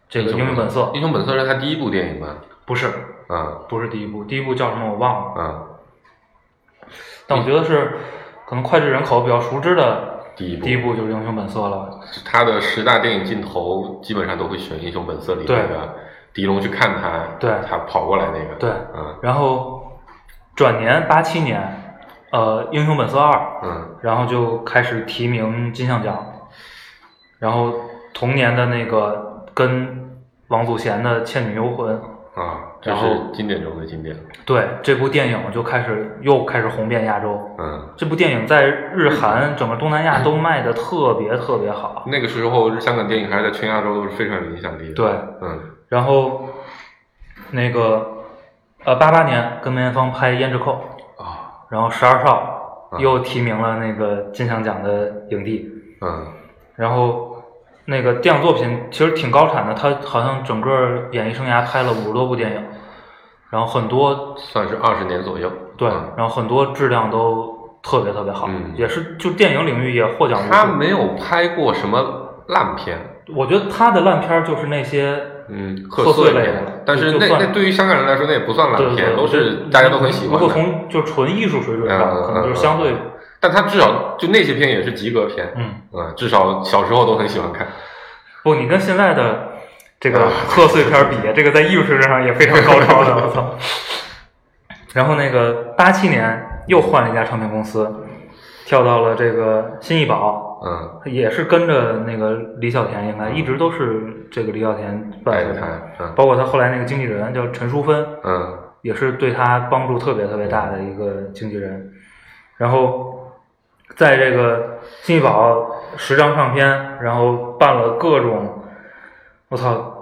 Speaker 3: 这个《英雄本色》，
Speaker 4: 英雄本色。是他第一部电影吧？
Speaker 3: 不是
Speaker 4: 嗯
Speaker 3: 不是第一部，第一部叫什么我忘了，
Speaker 4: 嗯，
Speaker 3: 但我觉得是可能脍炙人口、比较熟知的
Speaker 4: 第一部。
Speaker 3: 第一部就是《英雄本色》了。
Speaker 4: 他的十大电影镜头基本上都会选《英雄本色》里
Speaker 3: 对
Speaker 4: 那个狄龙去看他，
Speaker 3: 对。
Speaker 4: 他跑过来那个，
Speaker 3: 对，
Speaker 4: 嗯。
Speaker 3: 然后转年八七年，呃《英雄本色二》，
Speaker 4: 嗯。
Speaker 3: 然后就开始提名金像奖，然后同年的那个跟王祖贤的《倩女幽魂》，
Speaker 4: 啊，这
Speaker 3: 然后
Speaker 4: 是经典中的经典。
Speaker 3: 对这部电影就开始又开始红遍亚洲。
Speaker 4: 嗯，
Speaker 3: 这部电影在日韩整个东南亚都 卖的特别特别好。
Speaker 4: 那个时候香港电影还是在全亚洲都是非常有影响力的。
Speaker 3: 对，
Speaker 4: 嗯
Speaker 3: 然后那个呃八八年跟梅艳芳拍《胭脂扣》，
Speaker 4: 啊
Speaker 3: 然后《十二少》
Speaker 4: 嗯
Speaker 3: 又提名了那个金像奖的影帝。
Speaker 4: 嗯
Speaker 3: 然后那个电影作品其实挺高产的，他好像整个演艺生涯拍了五十多部电影，然后很多
Speaker 4: 算是二十年左右。
Speaker 3: 对，
Speaker 4: 嗯
Speaker 3: 然后很多质量都特别特别好，
Speaker 4: 嗯
Speaker 3: 也是就电影领域也获奖无数。
Speaker 4: 他没有拍过什么烂片，
Speaker 3: 我觉得他的烂片儿就是那些
Speaker 4: 嗯，
Speaker 3: 贺
Speaker 4: 贺岁
Speaker 3: 岁类的
Speaker 4: 片，但是那
Speaker 3: 算
Speaker 4: 那对于香港人来说，那也不算烂片，
Speaker 3: 对对对，
Speaker 4: 都是大家都很喜欢
Speaker 3: 如果
Speaker 4: 的。
Speaker 3: 从就纯艺术水准上，
Speaker 4: 嗯
Speaker 3: 可能就是相对
Speaker 4: 但他至少就那些片也是及格片，
Speaker 3: 嗯。
Speaker 4: 嗯，至少小时候都很喜欢看。
Speaker 3: 不，你跟现在的这个
Speaker 4: 啊。
Speaker 3: 贺岁片儿比，这个在艺术水准上也非常高超的，我操！然后那个八七年又换了一家唱片公司，跳到了这个新艺宝，
Speaker 4: 嗯，
Speaker 3: 也是跟着那个李小田，应该一直都是这个李小田
Speaker 4: 带着。
Speaker 3: 伴随的，
Speaker 4: 他，嗯。
Speaker 3: 包括他后来那个经纪人叫陈淑芬，
Speaker 4: 嗯。
Speaker 3: 也是对他帮助特别特别大的一个经纪人。然后在这个新艺宝十张唱片，然后办了各种，我操！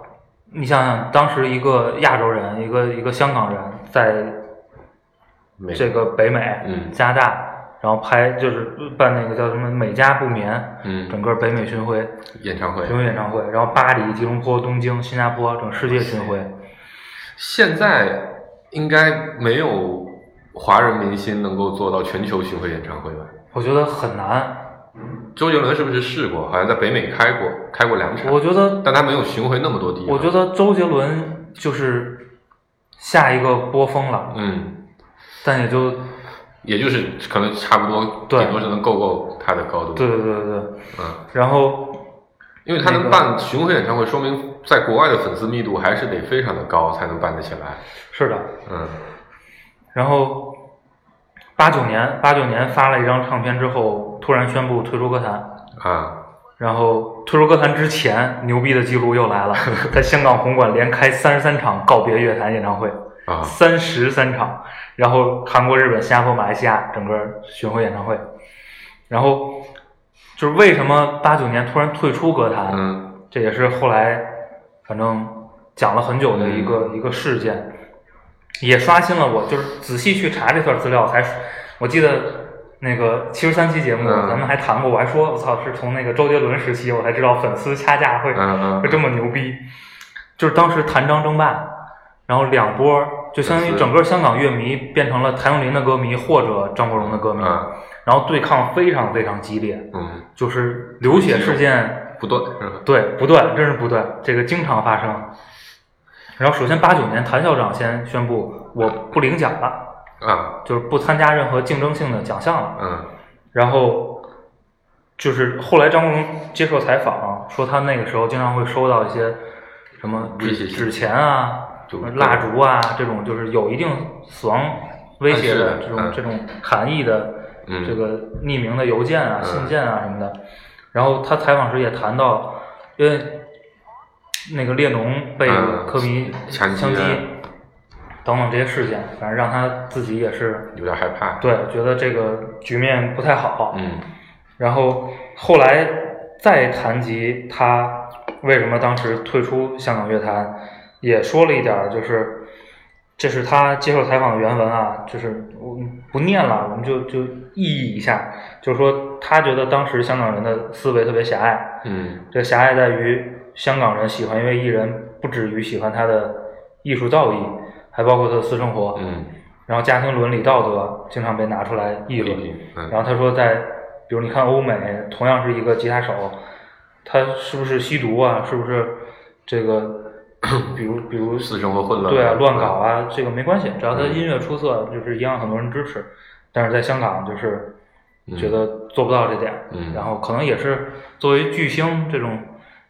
Speaker 3: 你想想，当时一个亚洲人，一个一个香港人，在这个北美、
Speaker 4: 嗯
Speaker 3: 加拿大，然后拍就是办那个叫什么“美加不眠”，
Speaker 4: 嗯
Speaker 3: 整个北美巡回
Speaker 4: 演唱会
Speaker 3: 巡回演唱会，然后巴黎、吉隆坡、东京、新加坡，整个世界巡回。
Speaker 4: 现在应该没有华人明星能够做到全球巡回演唱会吧？
Speaker 3: 我觉得很难，
Speaker 4: 周杰伦是不是试过？好像在北美开过，开过两场，
Speaker 3: 我觉得
Speaker 4: 但他没有巡回那么多地方。
Speaker 3: 我觉得周杰伦就是下一个波峰了，
Speaker 4: 嗯，
Speaker 3: 但也就
Speaker 4: 也就是可能差不多，顶多是能够够他的高度。
Speaker 3: 对对对对对。
Speaker 4: 嗯，
Speaker 3: 然后
Speaker 4: 因为他能办巡回演唱会，说明在国外的粉丝密度还是得非常的高才能办得起来。
Speaker 3: 是的，
Speaker 4: 嗯
Speaker 3: 然后八九年八九年发了一张唱片之后，突然宣布退出歌坛。
Speaker 4: 啊，
Speaker 3: 然后退出歌坛之前，牛逼的记录又来了，在香港红馆连开三十三场告别乐坛演唱会，
Speaker 4: 啊。
Speaker 3: 三十三场，然后韩国、日本、新加坡、马来西亚整个巡回演唱会，然后就是为什么八九年突然退出歌坛，
Speaker 4: 嗯。
Speaker 3: 这也是后来反正讲了很久的一个、
Speaker 4: 嗯。
Speaker 3: 一个事件，也刷新了我，就是仔细去查这段资料才，我记得那个七十三期节目、
Speaker 4: 嗯。
Speaker 3: 咱们还谈过，我还说我操是从那个周杰伦时期我才知道粉丝掐架会、会这么牛逼，就是当时谭张争霸，然后两波就相当于整个香港乐迷变成了谭咏麟的歌迷或者张国荣的歌迷，
Speaker 4: 嗯。
Speaker 3: 然后对抗非常非常激烈，
Speaker 4: 嗯，
Speaker 3: 就是流血事件。
Speaker 4: 不断？
Speaker 3: 对，不断，真是不断，这个经常发生。然后，首先八九年，谭校长先宣布我不领奖了，
Speaker 4: 啊。
Speaker 3: 就是不参加任何竞争性的奖项了。
Speaker 4: 嗯。
Speaker 3: 然后，就是后来张国荣接受采访说，他那个时候经常会收到一些什么纸纸钱啊、蜡烛啊这种，就是有一定死亡威胁
Speaker 4: 的
Speaker 3: 的这种
Speaker 4: 嗯。
Speaker 3: 这种含义的
Speaker 4: 嗯
Speaker 3: 这个匿名的邮件啊、
Speaker 4: 嗯。
Speaker 3: 信件啊什么的。然后他采访时也谈到，因为那个列侬被
Speaker 4: 嗯。
Speaker 3: 科迷
Speaker 4: 枪击
Speaker 3: 等等这些事件，反正让他自己也是
Speaker 4: 有点害怕。
Speaker 3: 对觉得这个局面不太好。
Speaker 4: 嗯
Speaker 3: 然后后来再谈及他为什么当时退出香港乐坛，也说了一点，就是这是他接受采访的原文啊，就是我不念了，我们就就意译一下，就是说他觉得当时香港人的思维特别狭隘，
Speaker 4: 嗯
Speaker 3: 这狭隘在于香港人喜欢一位艺人，不止于喜欢他的艺术造诣，还包括他的私生活，
Speaker 4: 嗯，
Speaker 3: 然后家庭伦理道德经常被拿出来议论。
Speaker 4: 嗯
Speaker 3: 然后他说在，比如你看欧美，同样是一个吉他手，他是不是吸毒啊？是不是这个，比如比如
Speaker 4: 私生活混乱。
Speaker 3: 对啊，乱搞啊，这个没关系，只要他
Speaker 4: 嗯
Speaker 3: 音乐出色，就是一样很多人支持。但是在香港就是
Speaker 4: 嗯
Speaker 3: 觉得做不到这点，
Speaker 4: 嗯
Speaker 3: 然后可能也是作为巨星这种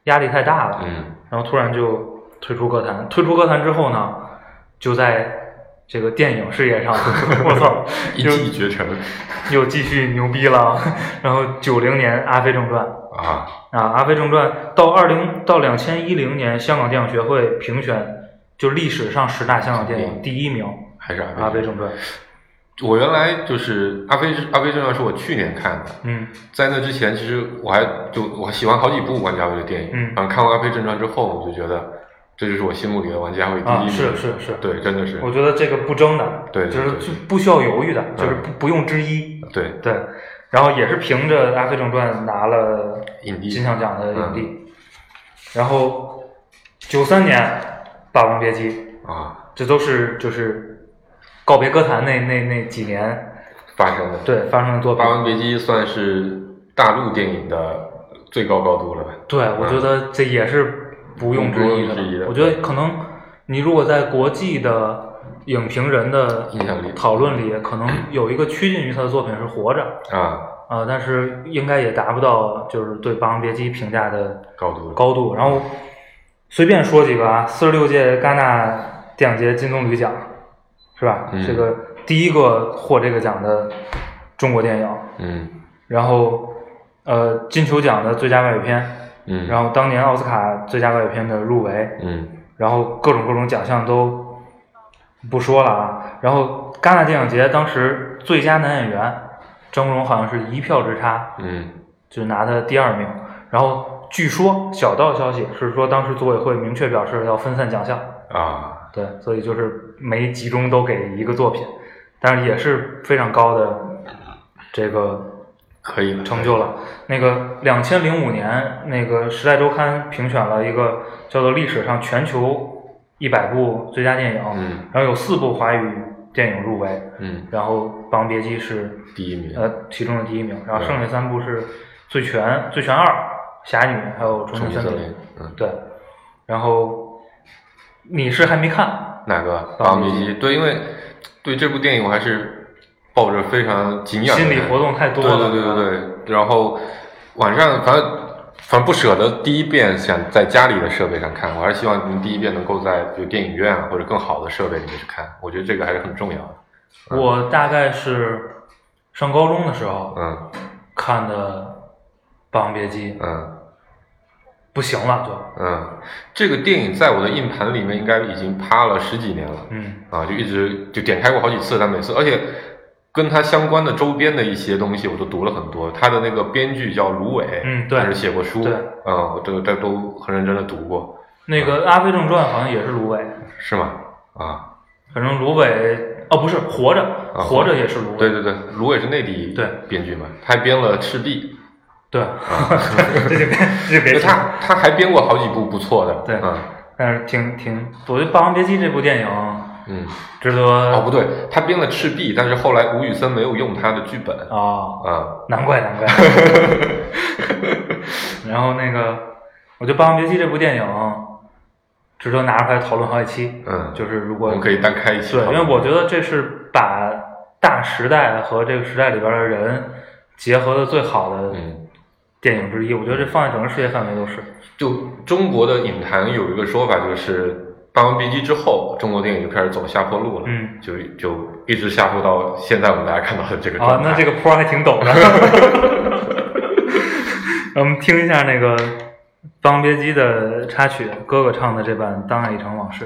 Speaker 3: 压力太大了，
Speaker 4: 嗯
Speaker 3: 然后突然就退出歌坛。退出歌坛之后呢，就在这个电影事业上，我操，
Speaker 4: 一骑绝尘
Speaker 3: 又继续牛逼了。然后九零年《阿飞正传》
Speaker 4: 啊！
Speaker 3: 啊，《阿飞正传》到二零到两千一零年，香港电影学会评选就历史上十大香港电影第一名，
Speaker 4: 还是《阿飞
Speaker 3: 阿飞正传》。
Speaker 4: 我原来就是阿飞阿飞正传是我去年看的，
Speaker 3: 嗯
Speaker 4: 在那之前其实我还就我喜欢好几部王家卫的电影，
Speaker 3: 嗯
Speaker 4: 然后看完阿飞正传之后，我就觉得这就是我心目里的王家卫第一
Speaker 3: 啊，是是是，
Speaker 4: 对，真的是
Speaker 3: 我觉得这个不争的，
Speaker 4: 对对
Speaker 3: 就是就不需要犹豫的，就是
Speaker 4: 嗯
Speaker 3: 不不用之一。
Speaker 4: 对
Speaker 3: 对，然后也是凭着《阿飞正传》拿了
Speaker 4: 影帝
Speaker 3: 金像奖的影帝。然后九三年《霸王别姬》，
Speaker 4: 啊
Speaker 3: 这都是就是告别歌坛那那那几年
Speaker 4: 发生的。
Speaker 3: 对发生的作《品
Speaker 4: 霸。王别姬》算是大陆电影的最高高度了吧？
Speaker 3: 对，我觉得这也是不用之一
Speaker 4: 不用之一的。
Speaker 3: 我觉得可能你如果在国际的影评人的讨论里，可能有一个趋近于他的作品是《活着》
Speaker 4: 啊，
Speaker 3: 啊、但是应该也达不到就是对《霸王别姬》评价的
Speaker 4: 高度
Speaker 3: 高度。然后随便说几个啊，四十六届戛纳电影节金棕榈奖是吧？
Speaker 4: 嗯。
Speaker 3: 这个第一个获这个奖的中国电影，
Speaker 4: 嗯。
Speaker 3: 然后呃金球奖的最佳外语片，
Speaker 4: 嗯，
Speaker 3: 然后当年奥斯卡最佳外语片的入围，
Speaker 4: 嗯。
Speaker 3: 然后各种各种奖项都不说了啊。然后戛纳电影节当时最佳男演员张国荣好像是一票之差，
Speaker 4: 嗯。
Speaker 3: 就拿的第二名。然后据说小道消息是说，当时组委会明确表示要分散奖项，
Speaker 4: 啊，
Speaker 3: 对，所以就是没集中都给一个作品，但是也是非常高的这个
Speaker 4: 可以了，
Speaker 3: 成就了。那个两千零五年，那个《时代周刊》评选了一个叫做历史上全球一百部最佳电影，
Speaker 4: 嗯。
Speaker 3: 然后有四部华语电影入围，
Speaker 4: 嗯，
Speaker 3: 然后《霸王别姬》是
Speaker 4: 第一名，
Speaker 3: 呃其中的第一名，然后剩下三部是《醉拳》《醉拳二》《侠女》还有《重庆森林》对，然后你是还没看？
Speaker 4: 哪个？
Speaker 3: 《霸王别姬》
Speaker 4: 对，因为对这部电影我还是抱着非常敬仰的
Speaker 3: 心理活动太多了，
Speaker 4: 对对对对，然后晚上反正反正不舍得第一遍想在家里的设备上看，我还是希望您第一遍能够在比如电影院啊或者更好的设备里面去看，我觉得这个还是很重要的。
Speaker 3: 我大概是上高中的时候
Speaker 4: 嗯。
Speaker 3: 看的《霸王别姬》，
Speaker 4: 嗯
Speaker 3: 不行了就，
Speaker 4: 嗯，这个电影在我的硬盘里面应该已经趴了十几年了。
Speaker 3: 嗯。
Speaker 4: 啊，就一直就点开过好几次，但每次而且跟他相关的周边的一些东西我都读了很多。他的那个编剧叫芦苇，
Speaker 3: 嗯对。
Speaker 4: 他是写过书，
Speaker 3: 对。
Speaker 4: 嗯，我这个这都很认真的读过，
Speaker 3: 那个《阿飞正传》好像也是芦苇，
Speaker 4: 是吗？啊，
Speaker 3: 反正芦苇哦不是活着，
Speaker 4: 啊
Speaker 3: 活着也是芦苇，
Speaker 4: 对对对，芦苇是内地
Speaker 3: 对。
Speaker 4: 编剧嘛，他还编了《赤壁。
Speaker 3: 对，这就别这就》，别提。
Speaker 4: 他他还编过好几部不错的，
Speaker 3: 对。
Speaker 4: 嗯。
Speaker 3: 但是挺挺，我觉得《霸王别姬》这部电影
Speaker 4: 嗯，
Speaker 3: 值得
Speaker 4: 哦不对，他编了《赤壁》，但是后来吴宇森没有用他的剧本，
Speaker 3: 啊，
Speaker 4: 啊，
Speaker 3: 难怪难怪。然后那个，我觉得《霸王别姬》这部电影值得拿出来讨论好几期。
Speaker 4: 嗯，
Speaker 3: 就是如果
Speaker 4: 我们可以单开一期
Speaker 3: 对，因为我觉得这是把大时代和这个时代里边的人结合的最好的
Speaker 4: 嗯。
Speaker 3: 电影之一。我觉得这放在整个世界范围都是。
Speaker 4: 就中国的影坛有一个说法，就是《霸王别姬》之后，中国电影就开始走下坡路了，
Speaker 3: 嗯，
Speaker 4: 就就一直下坡到现在我们大家看到的这个
Speaker 3: 啊
Speaker 4: 状，态。
Speaker 3: 那这个坡还挺陡的。我 们听一下那个《霸王别姬》的插曲，哥哥唱的这版《当爱已成往事》。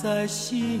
Speaker 2: 在心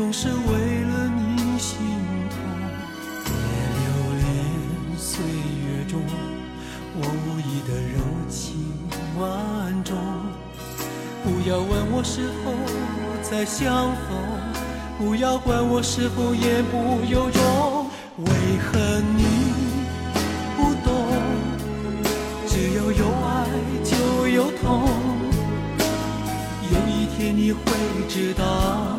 Speaker 2: 总是为了你心痛。别留恋岁月中我无意的柔情万种。不要问我是否再相逢，不要管我是否言不由衷。为何你不懂？只要有爱就有痛。有一天你会知道，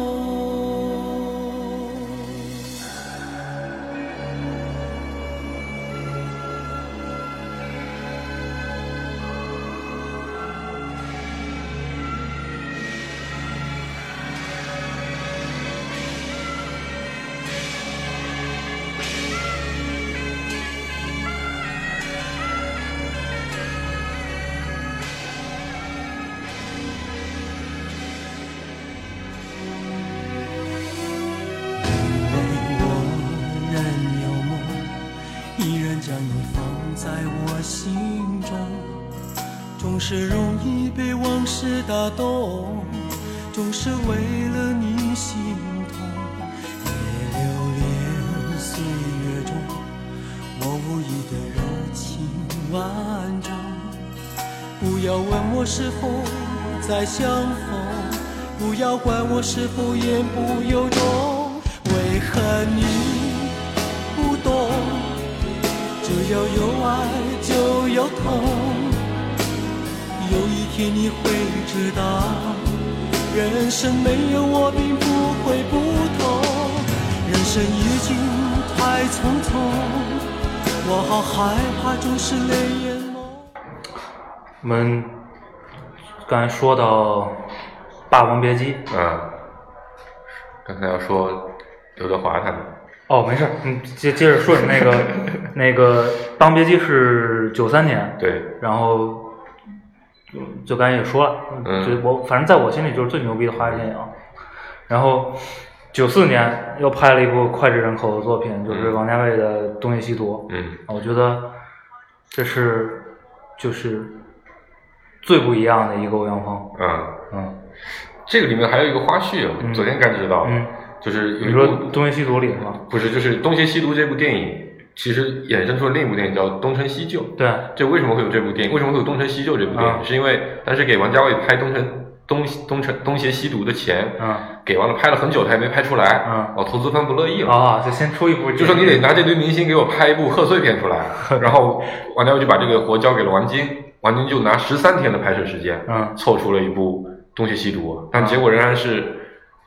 Speaker 2: 总是为了你心痛。别留恋岁月中我无意的柔情万种。不要问我是否再相逢，不要管我是否言不由衷。为何你不懂？只要有爱就有痛。有一天你会知道，人生没有我并不会不同。人生已经太匆匆，我好害怕总是泪眼朦胧。
Speaker 3: 我们刚才说到《霸王别姬》，
Speaker 4: 嗯，刚才要说刘德华他们，
Speaker 3: 哦，没事儿，嗯，接接着说你那个那个《霸王别姬》是九三年，
Speaker 4: 对，
Speaker 3: 然后就就刚才也说了，
Speaker 4: 嗯
Speaker 3: 就我反正在我心里就是最牛逼的华语电影。然后九四年又拍了一部脍炙人口的作品，就是
Speaker 4: 嗯
Speaker 3: 王家卫的《东邪西毒》。
Speaker 4: 嗯
Speaker 3: 我觉得这是就是最不一样的一个欧阳锋。
Speaker 4: 嗯，
Speaker 3: 嗯，
Speaker 4: 这个里面还有一个花絮，昨天刚知道，
Speaker 3: 嗯
Speaker 4: 就是有
Speaker 3: 你说
Speaker 4: 一部《
Speaker 3: 东邪西毒》里是吗？
Speaker 4: 不是，就是《东邪西毒》这部电影，其实衍生出了另一部电影叫《东成西就》。
Speaker 3: 对，
Speaker 4: 这为什么会有这部电影？为什么会有《东成西就》这部电影？
Speaker 3: 啊
Speaker 4: 是因为当时给王家卫拍《东成东东成东邪西毒》的钱，
Speaker 3: 嗯。
Speaker 4: 给完了，拍了很久，他也没拍出来，
Speaker 3: 嗯。
Speaker 4: 哦，投资方不乐意了，
Speaker 3: 啊，就先出一部，
Speaker 4: 就说你得拿这堆明星给我拍一部贺岁片出来，然后王家卫就把这个活交给了王晶，王晶就拿十三天的拍摄时间，
Speaker 3: 嗯。
Speaker 4: 凑出了一部《东邪西毒》，但结果仍然是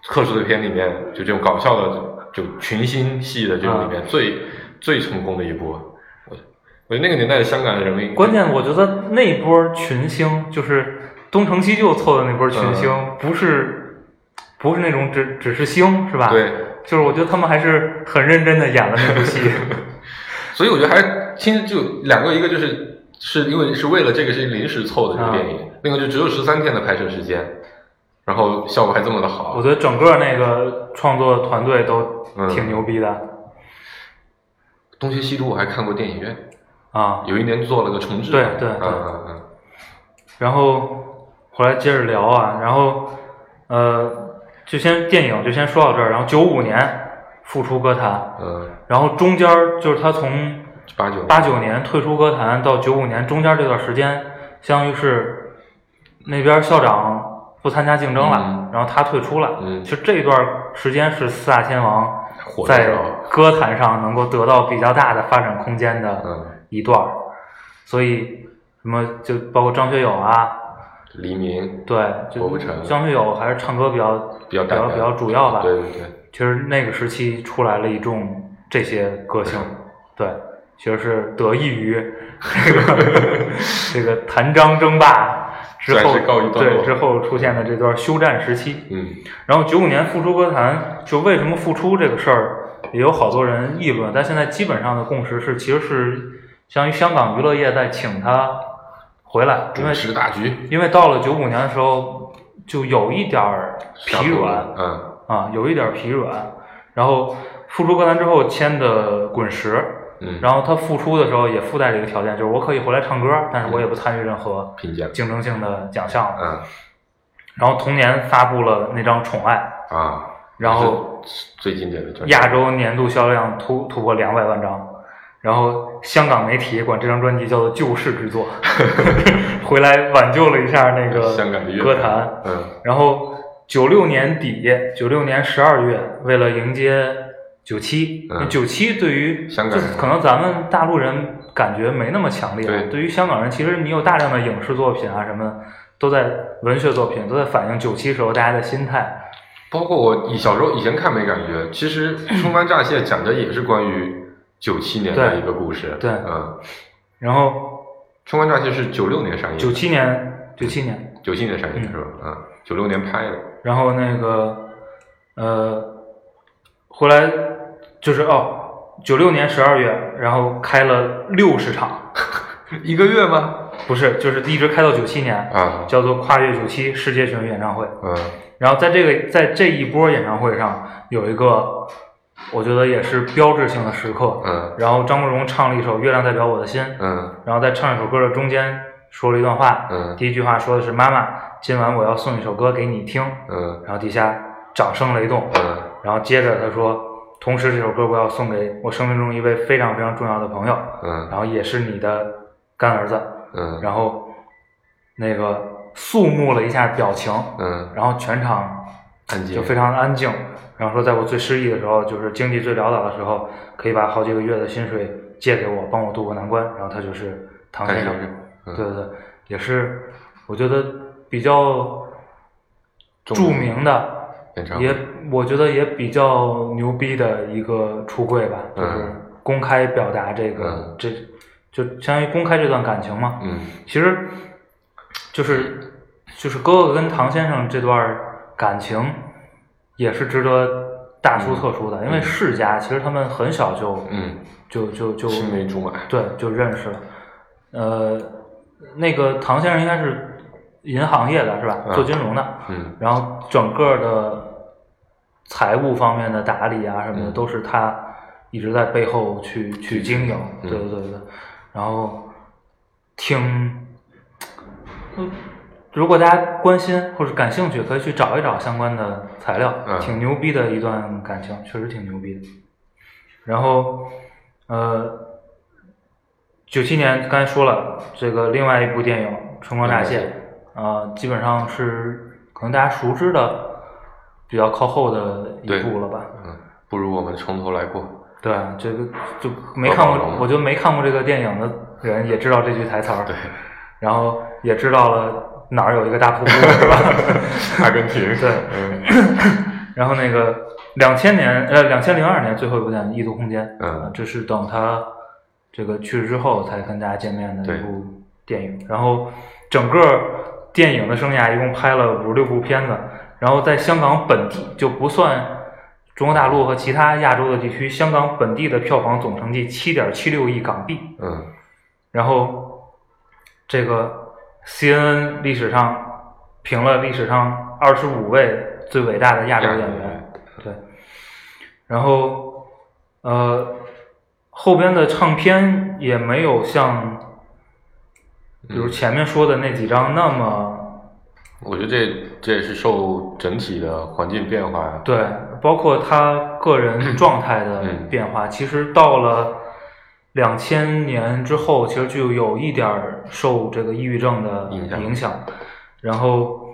Speaker 4: 贺岁片里面就这种搞笑的就群星戏的这种里面最、最成功的一部。我我觉得那个年代的香港人民，
Speaker 3: 关键我觉得那波群星就是东成西就凑的那波群星，
Speaker 4: 嗯
Speaker 3: 不是不是那种只只是星是吧？
Speaker 4: 对，
Speaker 3: 就是我觉得他们还是很认真的演了那部戏。
Speaker 4: 所以我觉得还其实就两个，一个就是是因为是为了这个是临时凑的这个电影，另一个就只有十三天的拍摄时间，然后效果还这么的好
Speaker 3: 我。觉得整个那个创作团队都
Speaker 4: 嗯
Speaker 3: 挺牛逼的、
Speaker 4: 东邪西毒我还看过电影院，
Speaker 3: 啊。
Speaker 4: 有一年做了个重置，
Speaker 3: 对对对
Speaker 4: 嗯嗯嗯，
Speaker 3: 然后后来接着聊啊，然后呃，就先电影就先说到这儿，然后九五年复出歌坛，
Speaker 4: 嗯。
Speaker 3: 然后中间就是他从
Speaker 4: 八九。
Speaker 3: 八九年退出歌坛到九五年中间这段时间，相当于是那边校长不参加竞争了，
Speaker 4: 嗯。
Speaker 3: 然后他退出了。
Speaker 4: 嗯。
Speaker 3: 其实这段时间是四大天王在
Speaker 4: 火的时候，
Speaker 3: 歌坛上能够得到比较大的发展空间的
Speaker 4: 嗯，
Speaker 3: 一段儿，所以什么就包括张学友啊，
Speaker 4: 黎明
Speaker 3: 对，就张学友还是唱歌比较
Speaker 4: 比较
Speaker 3: 比较比较主要吧。
Speaker 4: 对对对，
Speaker 3: 其实那个时期出来了一众这些歌星，对，其实是得益于这个 这个谭张争霸之后对之后出现的这段休战时期。
Speaker 4: 嗯
Speaker 3: 然后九五年复出歌坛，就为什么复出这个事儿，也有好多人议论，但现在基本上的共识是，其实是相当于香港娱乐业在请他回来，因为
Speaker 4: 大局，
Speaker 3: 因为到了九五年的时候，就有一点儿疲软，
Speaker 4: 嗯
Speaker 3: 啊，有一点疲软。然后复出歌坛之后签的滚石，
Speaker 4: 嗯，
Speaker 3: 然后他复出的时候也附带了一个条件，就是我可以回来唱歌，但是我也不参与任何，竞争性的奖项。了。
Speaker 4: 嗯。
Speaker 3: 然后同年发布了那张《宠爱
Speaker 4: 啊，》，
Speaker 3: 然后
Speaker 4: 最经典的专辑，
Speaker 3: 亚洲年度销量突突破两百万张。然后香港媒体管这张专辑叫做救世之作，回来挽救了一下那个
Speaker 4: 香港的乐
Speaker 3: 歌坛。
Speaker 4: 嗯。
Speaker 3: 然后九六年底，九六年十二月，为了迎接九七
Speaker 4: 嗯，
Speaker 3: 九七对于
Speaker 4: 香港
Speaker 3: 可能咱们大陆人感觉没那么强烈，
Speaker 4: 对
Speaker 3: 对于香港人，其实你有大量的影视作品啊什么，都在文学作品都在反映九七时候大家的心态。
Speaker 4: 包括我以小时候以前看没感觉，其实《春光乍泄》讲的也是关于九七年的一个故事。
Speaker 3: 对
Speaker 4: 嗯，
Speaker 3: 然后《
Speaker 4: 春光乍泄》是九六年上映的，
Speaker 3: 九七年，九七年，
Speaker 4: 九七年上映的是吧？嗯，九六年拍的。
Speaker 3: 然后那个呃，后来就是哦，九六年十二月，然后开了六十场。
Speaker 4: 一个月吗？
Speaker 3: 不是，就是一直开到九七年，
Speaker 4: 啊，
Speaker 3: 叫做跨越九七世界巡回演唱会。
Speaker 4: 嗯
Speaker 3: 然后在这个在这一波演唱会上，有一个我觉得也是标志性的时刻。
Speaker 4: 嗯
Speaker 3: 然后张国荣唱了一首《月亮代表我的心》，
Speaker 4: 嗯
Speaker 3: 然后在唱一首歌的中间说了一段话。
Speaker 4: 嗯
Speaker 3: 第一句话说的是：“妈妈，今晚我要送一首歌给你听。
Speaker 4: 嗯”
Speaker 3: 然后底下掌声雷动。
Speaker 4: 嗯
Speaker 3: 然后接着他说：“同时这首歌我要送给我生命中一位非常非常重要的朋友，
Speaker 4: 嗯
Speaker 3: 然后也是你的干儿子。”
Speaker 4: 嗯
Speaker 3: 然后那个肃穆了一下表情，
Speaker 4: 嗯，
Speaker 3: 然后全场
Speaker 4: 安静
Speaker 3: 就非常安静。然后说，在我最失意的时候，就是经济最潦倒的时候，可以把好几个月的薪水借给我，帮我渡过难关。然后他就是唐先生
Speaker 4: 唐先生，嗯
Speaker 3: 对对对，也是我觉得比较著名的，
Speaker 4: 演唱会
Speaker 3: 也我觉得也比较牛逼的一个出柜吧，就是
Speaker 4: 嗯
Speaker 3: 公开表达这个、
Speaker 4: 嗯
Speaker 3: 这就相当于公开这段感情嘛。
Speaker 4: 嗯
Speaker 3: 其实就是就是哥哥跟唐先生这段感情也是值得大书特书的，因为世家其实他们很小就
Speaker 4: 嗯，
Speaker 3: 就就就
Speaker 4: 青梅竹马。
Speaker 3: 对就认识了。呃，那个唐先生应该是银行业的是吧？
Speaker 4: 嗯
Speaker 3: 做金融的，
Speaker 4: 嗯
Speaker 3: 然后整个的财务方面的打理啊什么的，
Speaker 4: 嗯
Speaker 3: 都是他一直在背后去去经营。
Speaker 4: 嗯
Speaker 3: 对对对对，然后挺，嗯，如果大家关心或者感兴趣，可以去找一找相关的材料，
Speaker 4: 嗯
Speaker 3: 挺牛逼的一段感情，确实挺牛逼的。然后，呃，九七年刚才说了，这个另外一部电影《春光乍泄》啊、基本上是可能大家熟知的比较靠后的一
Speaker 4: 对
Speaker 3: 部了吧？
Speaker 4: 嗯，不如我们从头来过。
Speaker 3: 对，这个就没看过我就没看过这个电影的人也知道这句台词儿，
Speaker 4: 对，
Speaker 3: 然后也知道了哪儿有一个大瀑布，是吧？
Speaker 4: 阿根廷。
Speaker 3: 对
Speaker 4: 嗯
Speaker 3: 然后那个两千年，呃，两千零二年最后一部电影《异度空间》，
Speaker 4: 嗯
Speaker 3: 呃这是等他这个去世之后才跟大家见面的一部电影。然后整个电影的生涯一共拍了五十六部片子，然后在香港本地就不算中国大陆和其他亚洲的地区，香港本地的票房总成绩七点七六亿港币。
Speaker 4: 嗯
Speaker 3: 然后这个 CNN 历史上评了历史上二十五位最伟大的亚洲演员，对。然后呃，后边的唱片也没有像，比如前面说的那几张那么。
Speaker 4: 我觉得这这也是受整体的环境变化。
Speaker 3: 对，包括他个人 状态的
Speaker 4: 嗯
Speaker 3: 变化，其实到了两千年之后，其实就有一点受这个抑郁症的
Speaker 4: 影响
Speaker 3: 影响。然后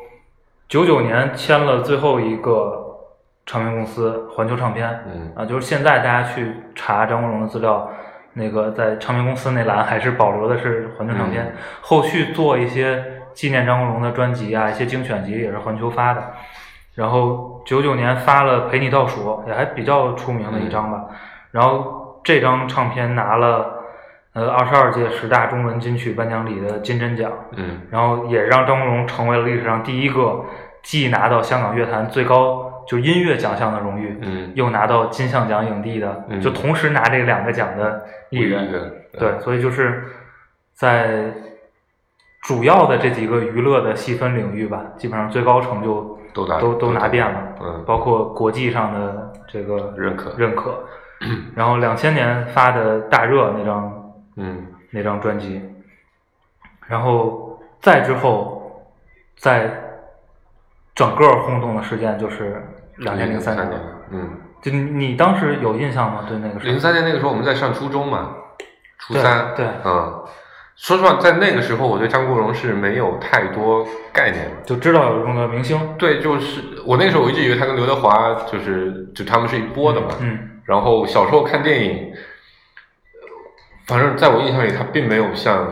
Speaker 3: 九九年签了最后一个唱片公司环球唱片，
Speaker 4: 嗯
Speaker 3: 啊，就是现在大家去查张国荣的资料，那个在唱片公司那栏还是保留的是环球唱片。
Speaker 4: 嗯
Speaker 3: 后续做一些纪念张国荣的专辑啊，一些精选集也是环球发的。然后九九年发了《陪你倒数》，也还比较出名的一张吧。然后这张唱片拿了呃二十二届十大中文金曲颁奖礼的金针奖，
Speaker 4: 嗯
Speaker 3: 然后也让张国荣成为了历史上第一个既拿到香港乐坛最高就音乐奖项的荣誉，
Speaker 4: 嗯，
Speaker 3: 又拿到金像奖影帝的，
Speaker 4: 嗯
Speaker 3: 就同时拿这两个奖的艺人。
Speaker 4: 人
Speaker 3: 对，所以就是在主要的这几个娱乐的细分领域吧，基本上最高成就
Speaker 4: 都拿
Speaker 3: 都都拿遍了，
Speaker 4: 嗯。
Speaker 3: 包括国际上的这个
Speaker 4: 认可。
Speaker 3: 认可。然后两千年发的大热那张
Speaker 4: 嗯。
Speaker 3: 那张专辑，然后再之后，在整个轰动的事件就是两千零三
Speaker 4: 年
Speaker 3: 年。，
Speaker 4: 嗯，
Speaker 3: 就你你当时有印象吗？对那个
Speaker 4: 零三年那个时候我们在上初中嘛，初
Speaker 3: 对
Speaker 4: 三，
Speaker 3: 对。
Speaker 4: 嗯，说实话，在那个时候我对张国荣是没有太多概念的。
Speaker 3: 就知道有这么个明星，
Speaker 4: 对，就是我那个时候我一直以为他跟刘德华就是就他们是一波的嘛，
Speaker 3: 嗯
Speaker 4: 然后小时候看电影，反正在我印象里，他并没有像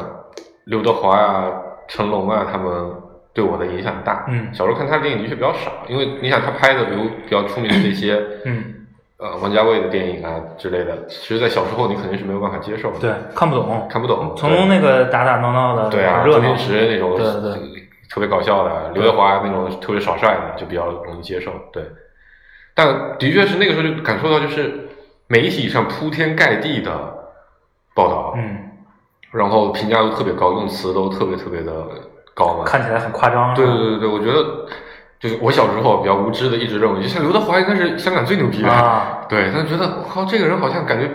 Speaker 4: 刘德华啊、成龙啊他们对我的影响大。
Speaker 3: 嗯
Speaker 4: 小时候看他的电影的确比较少，因为你想他拍的，比如比较出名的这些，
Speaker 3: 嗯，
Speaker 4: 呃，王家卫的电影啊之类的，其实，在小时候你肯定是没有办法接受的，
Speaker 3: 对，看不懂，
Speaker 4: 看不懂。
Speaker 3: 从那个打打闹闹的，
Speaker 4: 对啊，周星，驰那种
Speaker 3: 对对对
Speaker 4: 特别搞笑的，刘德华那种特别耍帅的，就比较容易接受。对，但的确是那个时候就感受到，就是媒体上铺天盖地的报道，
Speaker 3: 嗯，
Speaker 4: 然后评价都特别高，用词都特别特别的高嘛。
Speaker 3: 看起来很夸张，
Speaker 4: 对对对对，我觉得就是我小时候比较无知的，一直认为，就像刘德华应该是香港最牛逼的，
Speaker 3: 啊，
Speaker 4: 对，但觉得我靠，这个人好像感觉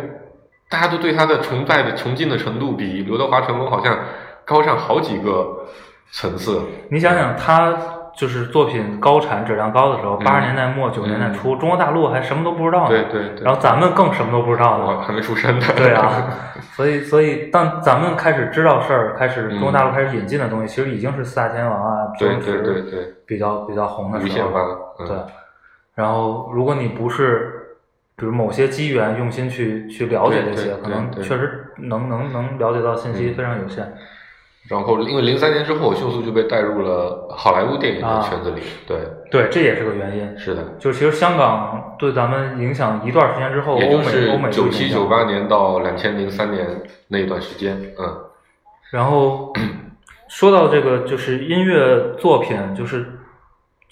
Speaker 4: 大家都对他的崇拜的崇敬的程度比刘德华、成功好像高上好几个层次。
Speaker 3: 你想想他。就是作品高产、质量高的时候，
Speaker 4: 嗯。
Speaker 3: 八十年代末、九十年代初，中国大陆还什么都不知道呢。
Speaker 4: 对对对，
Speaker 3: 然后咱们更什么都不知道呢。
Speaker 4: 我还没出生呢。
Speaker 3: 对啊，所以所以当咱们开始知道事儿，开始
Speaker 4: 嗯
Speaker 3: 中国大陆开始引进的东西，其实已经是四大天王啊、周
Speaker 4: 对对对对，
Speaker 3: 比较比较红的时候
Speaker 4: 无限吧，嗯。
Speaker 3: 对，然后如果你不是，比如某些机缘用心去去了解这些，可能确实能能能了解到信息
Speaker 4: 嗯。
Speaker 3: 非常有限。
Speaker 4: 然后因为零三年之后，我迅速就被带入了好莱坞电影的
Speaker 3: 啊
Speaker 4: 圈子里。对，
Speaker 3: 对，这也是个原因。
Speaker 4: 是的，
Speaker 3: 就其实香港对咱们影响一段时间之后，欧美
Speaker 4: 也就是
Speaker 3: 欧美
Speaker 4: 九七九八年到两千零三年那一段时间，嗯
Speaker 3: 然后 说到这个，就是音乐作品，就是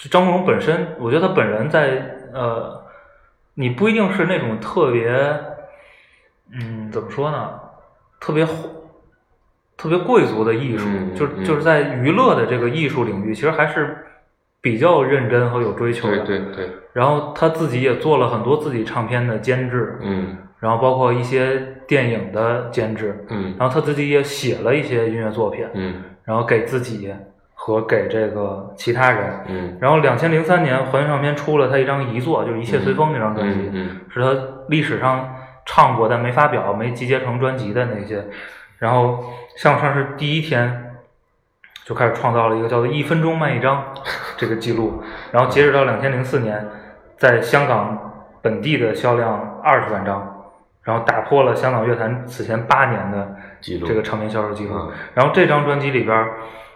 Speaker 3: 张国荣本身，我觉得他本人在呃，你不一定是那种特别，嗯，怎么说呢，特别特别贵族的艺术，
Speaker 4: 嗯嗯
Speaker 3: 就就是在娱乐的这个艺术领域，其实还是比较认真和有追求的。
Speaker 4: 对对对，
Speaker 3: 然后他自己也做了很多自己唱片的监制，
Speaker 4: 嗯
Speaker 3: 然后包括一些电影的监制，
Speaker 4: 嗯
Speaker 3: 然后他自己也写了一些音乐作品，
Speaker 4: 嗯
Speaker 3: 然后给自己和给这个其他人。
Speaker 4: 嗯
Speaker 3: 然后两千零三年环球唱片出了他一张遗作，就是《一切随风》那张专辑，
Speaker 4: 嗯嗯
Speaker 3: 是他历史上唱过但没发表、没集结成专辑的那些。然后上上市第一天就开始创造了一个叫做“一分钟卖一张 ”这个记录，然后截止到两千零四年，在香港本地的销量二十万张，然后打破了香港乐坛此前八年的
Speaker 4: 记录
Speaker 3: 这个唱片销售记录。
Speaker 4: 嗯
Speaker 3: 然后这张专辑里边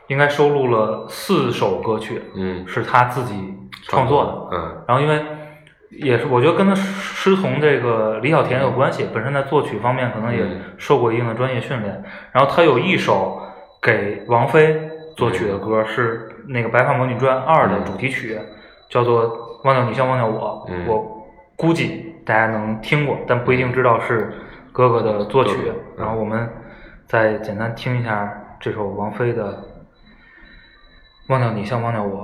Speaker 3: 应该收录了四首歌曲，
Speaker 4: 嗯，
Speaker 3: 是他自己创作的。
Speaker 4: 嗯
Speaker 3: 然后因为也是我觉得跟他师从这个李小田有关系，本身在作曲方面可能也
Speaker 4: 嗯
Speaker 3: 受过一定的专业训练。然后他有一首给王菲作曲的歌，是那个《白发魔女传二》的主题曲，叫做《忘掉你像忘掉我》。
Speaker 4: 嗯
Speaker 3: 我估计大家能听过，但不一定知道是哥哥的作曲。然后我们再简单听一下这首王菲的《忘掉你像忘掉我》。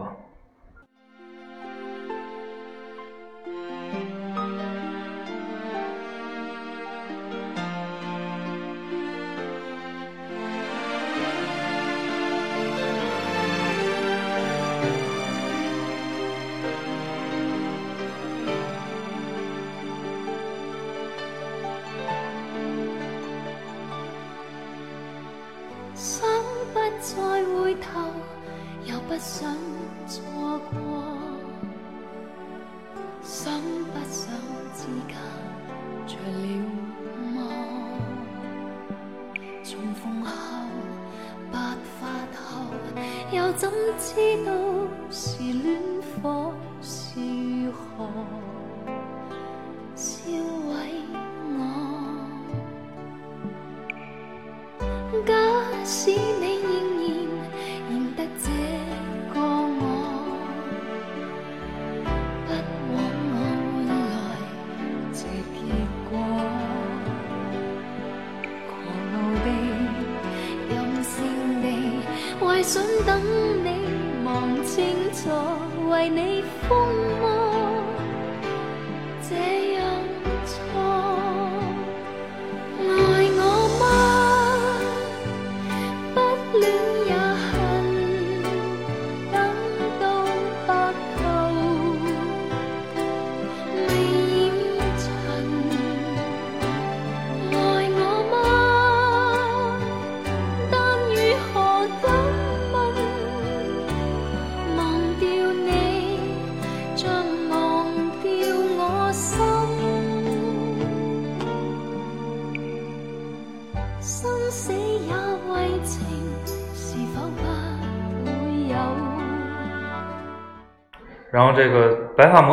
Speaker 3: see me.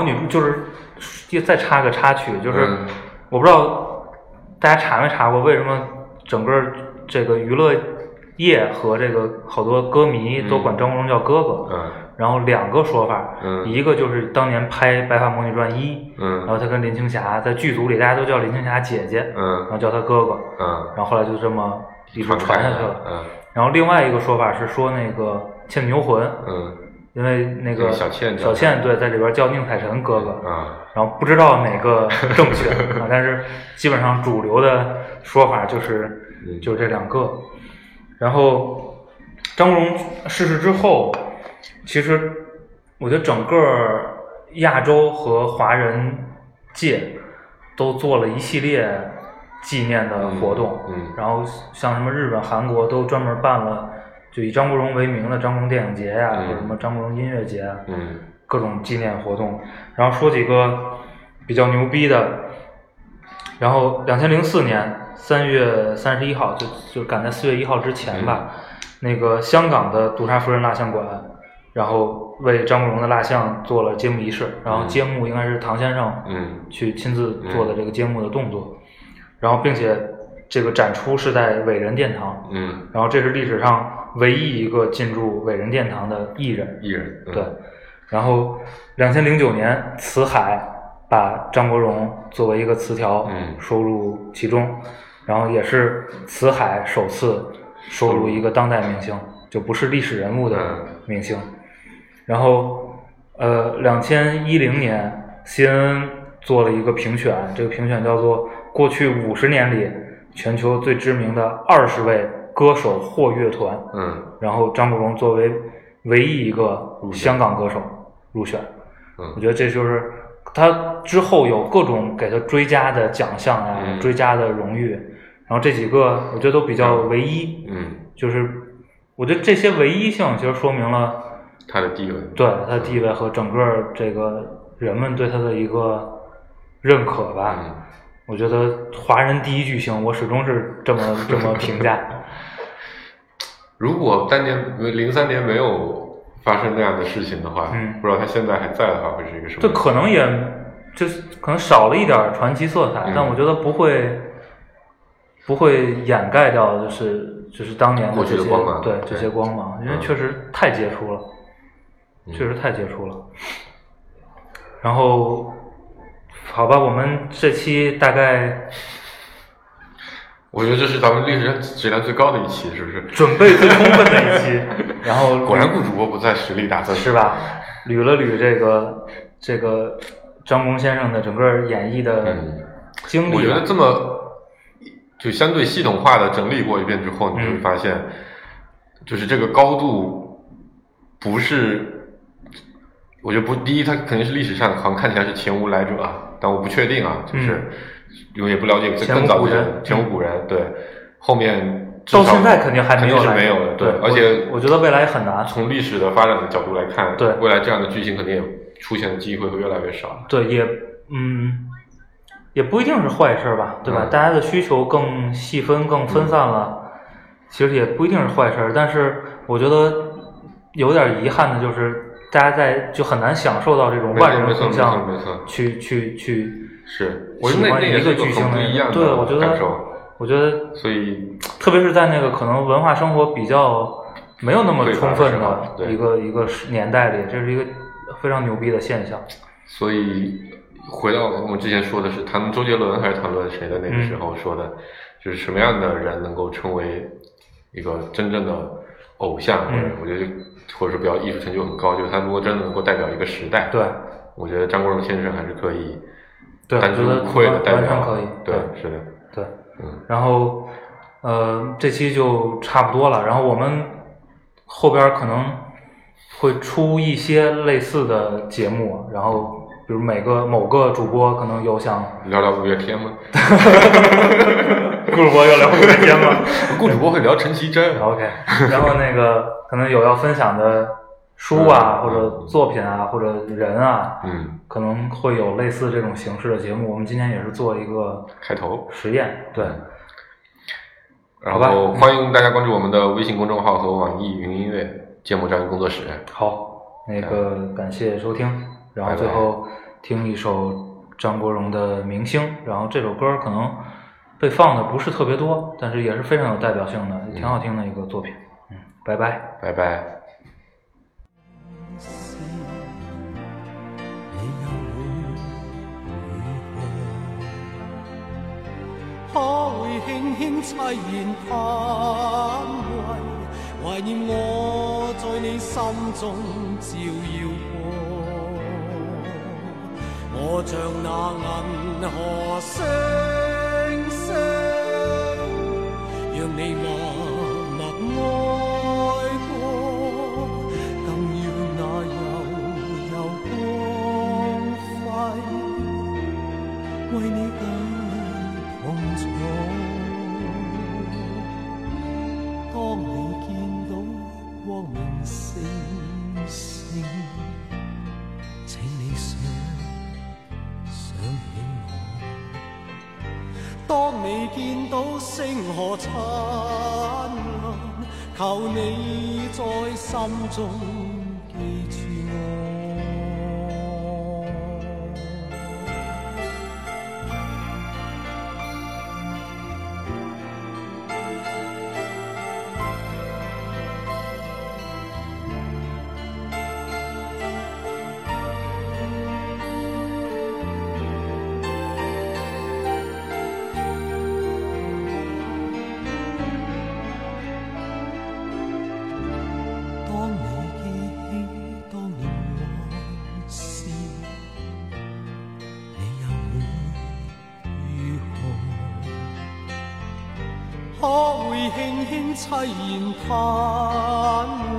Speaker 3: 女》就是再插个插曲，就是、
Speaker 4: 嗯。
Speaker 3: 我不知道大家查没查过，为什么整个这个娱乐业和这个好多歌迷都管张国荣叫哥哥。
Speaker 4: 嗯。
Speaker 3: 然后两个说法，
Speaker 4: 嗯。
Speaker 3: 一个就是当年拍《白发魔女传一》，
Speaker 4: 嗯。
Speaker 3: 然后他跟林青霞在剧组里，大家都叫林青霞姐姐，然
Speaker 4: 嗯
Speaker 3: 后叫他哥哥，
Speaker 4: 嗯，
Speaker 3: 然后后来就这么一直传下去了。
Speaker 4: 嗯。
Speaker 3: 然后另外一个说法是说那个《倩女幽魂》，
Speaker 4: 嗯
Speaker 3: 因为那个
Speaker 4: 小倩
Speaker 3: 小倩对在里边叫宁采臣哥哥，
Speaker 4: 啊
Speaker 3: 然后不知道哪个正确 啊，但是基本上主流的说法就是
Speaker 4: 嗯
Speaker 3: 就这两个。然后张国荣逝世之后，其实我觉得整个亚洲和华人界都做了一系列纪念的活动，
Speaker 4: 嗯嗯
Speaker 3: 然后像什么日本、韩国都专门办了，就以张国荣为名的张国荣电影节呀、
Speaker 4: 嗯。
Speaker 3: 或者什么张国荣音乐节啊，
Speaker 4: 嗯。
Speaker 3: 各种纪念活动。然后说几个比较牛逼的，然后两千零四年三月三十一号，就就赶在四月一号之前吧，那个香港的杜莎夫人蜡像馆，然后为张国荣的蜡像做了揭幕仪式，然后揭幕应该是唐先生
Speaker 4: 嗯。
Speaker 3: 去亲自做的这个揭幕的动作，然后并且这个展出是在伟人殿堂，
Speaker 4: 嗯，
Speaker 3: 然后这是历史上唯一一个进入伟人殿堂的艺人，
Speaker 4: 艺人嗯。
Speaker 3: 对，然后两千零九年，辞海把张国荣作为一个词条
Speaker 4: 嗯。
Speaker 3: 收入其中，然后也是辞海首次收入一个当代明星，就不是历史人物的
Speaker 4: 嗯。
Speaker 3: 明星。然后，呃，两千一零年，CNN 做了一个评选，这个评选叫做过去五十年里全球最知名的二十位歌手或乐团。
Speaker 4: 嗯。
Speaker 3: 然后张国荣作为唯一一个香港歌手入选，我
Speaker 4: 嗯
Speaker 3: 觉得这就是他之后有各种给他追加的奖项呀、
Speaker 4: 嗯。
Speaker 3: 追加的荣誉，然后这几个我觉得都比较唯一，
Speaker 4: 嗯，
Speaker 3: 就是我觉得这些唯一性其实说明了
Speaker 4: 他的地位，
Speaker 3: 对他的地位和整个这个人们对他的一个认可吧。
Speaker 4: 嗯。
Speaker 3: 我觉得华人第一巨星，我始终是这么这么评价。
Speaker 4: 如果当年零三年没有发生那样的事情的话，
Speaker 3: 嗯
Speaker 4: 不知道他现在还在的话，会是一个什么？
Speaker 3: 这可能也就是可能少了一点传奇色彩，
Speaker 4: 嗯
Speaker 3: 但我觉得不会不会掩盖掉，就是就是当年
Speaker 4: 过去
Speaker 3: 这些
Speaker 4: 的光芒对
Speaker 3: 对这些光芒，因为
Speaker 4: 嗯
Speaker 3: 确实太杰出了，
Speaker 4: 嗯
Speaker 3: 确实太杰出了。然后，好吧，我们这期大概
Speaker 4: 我觉得这是咱们历史上质量最高的一期，是不是？
Speaker 3: 准备最充分的一期，然后
Speaker 4: 果然顾主播不在，实力大增，
Speaker 3: 是吧？捋了捋这个这个张工先生的整个演绎的
Speaker 4: 嗯
Speaker 3: 经历吧，
Speaker 4: 我觉得这么就相对系统化的整理过一遍之后，你就会
Speaker 3: 嗯
Speaker 4: 发现，就是这个高度不是，我觉得不，第一，它肯定是历史上好像看起来是前无来者啊，但我不确定啊，就是、因为也不了解更早
Speaker 3: 的人
Speaker 4: 前无古人，对，后面
Speaker 3: 到现在肯定还没有来
Speaker 4: 没有的，
Speaker 3: 对，
Speaker 4: 而且
Speaker 3: 我我觉得未来也很难。
Speaker 4: 从历史的发展的角度来看，
Speaker 3: 对
Speaker 4: 未来这样的剧情肯定也出现的机会会越来越少。
Speaker 3: 对，也嗯，也不一定是坏事吧，对吧？
Speaker 4: 嗯
Speaker 3: 大家的需求更细分、更分散了，其实也不一定是坏事。但是我觉得有点遗憾的就是，大家在就很难享受到这种万人空巷去去去
Speaker 4: 是，我觉得那
Speaker 3: 喜欢一
Speaker 4: 那也是个
Speaker 3: 个剧情
Speaker 4: 不一样
Speaker 3: 对，我觉得我觉得
Speaker 4: 所以
Speaker 3: 特别是在那个可能文化生活比较没有那么充分
Speaker 4: 对
Speaker 3: 的一个一个年代里，这是一个非常牛逼的现象。
Speaker 4: 所以回到我们之前说的是谈论周杰伦还是谈论谁的那个时候说的，就是什么样的人能够成为一个真正的偶像，或者
Speaker 3: 嗯
Speaker 4: 我觉得或者说比较艺术成就很高，就是他如果真的能够代表一个时代，
Speaker 3: 对，
Speaker 4: 我觉得张国荣先生还是可以
Speaker 3: 对，我觉得
Speaker 4: 愧的代表，
Speaker 3: 完全可以。
Speaker 4: 对，是的，
Speaker 3: 对，
Speaker 4: 嗯，
Speaker 3: 然后呃，这期就差不多了。然后我们后边可能会出一些类似的节目，然后比如每个某个主播可能有想
Speaker 4: 聊聊五月天吗？
Speaker 3: 顾主播要聊五月天吗
Speaker 4: 顾主播会聊陈绮贞？
Speaker 3: OK，然后那个可能有要分享的书啊，
Speaker 4: 嗯
Speaker 3: 或者作品啊，或者人啊，
Speaker 4: 嗯，
Speaker 3: 可能会有类似这种形式的节目。我们今天也是做一个
Speaker 4: 开头。
Speaker 3: 实验，对，
Speaker 4: 然后欢迎大家关注我们的微信公众号和网易云音乐芥末章鱼工作室。
Speaker 3: 好，那个感谢收听，然后最后听一首张国荣的《明星》，然后这首歌可能被放的不是特别多，但是也是非常有代表性的，挺好听的一个作品。嗯，拜拜。
Speaker 4: 拜拜。
Speaker 2: 你又會如何？可會輕輕凄然叹喟，怀念我在你心中照耀过。我像那银河星星，讓你默未见到星河灿烂，求你在心中记住。凄然叹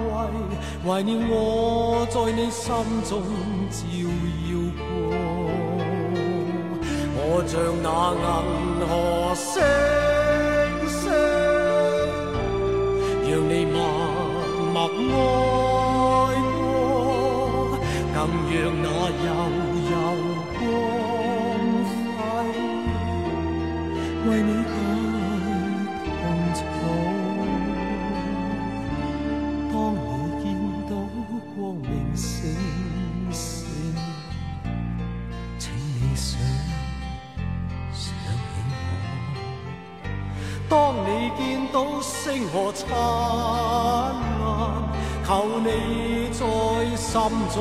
Speaker 2: 喟，怀念我在你心中照耀过。我像那银河星星。让你望灿烂，求你在心中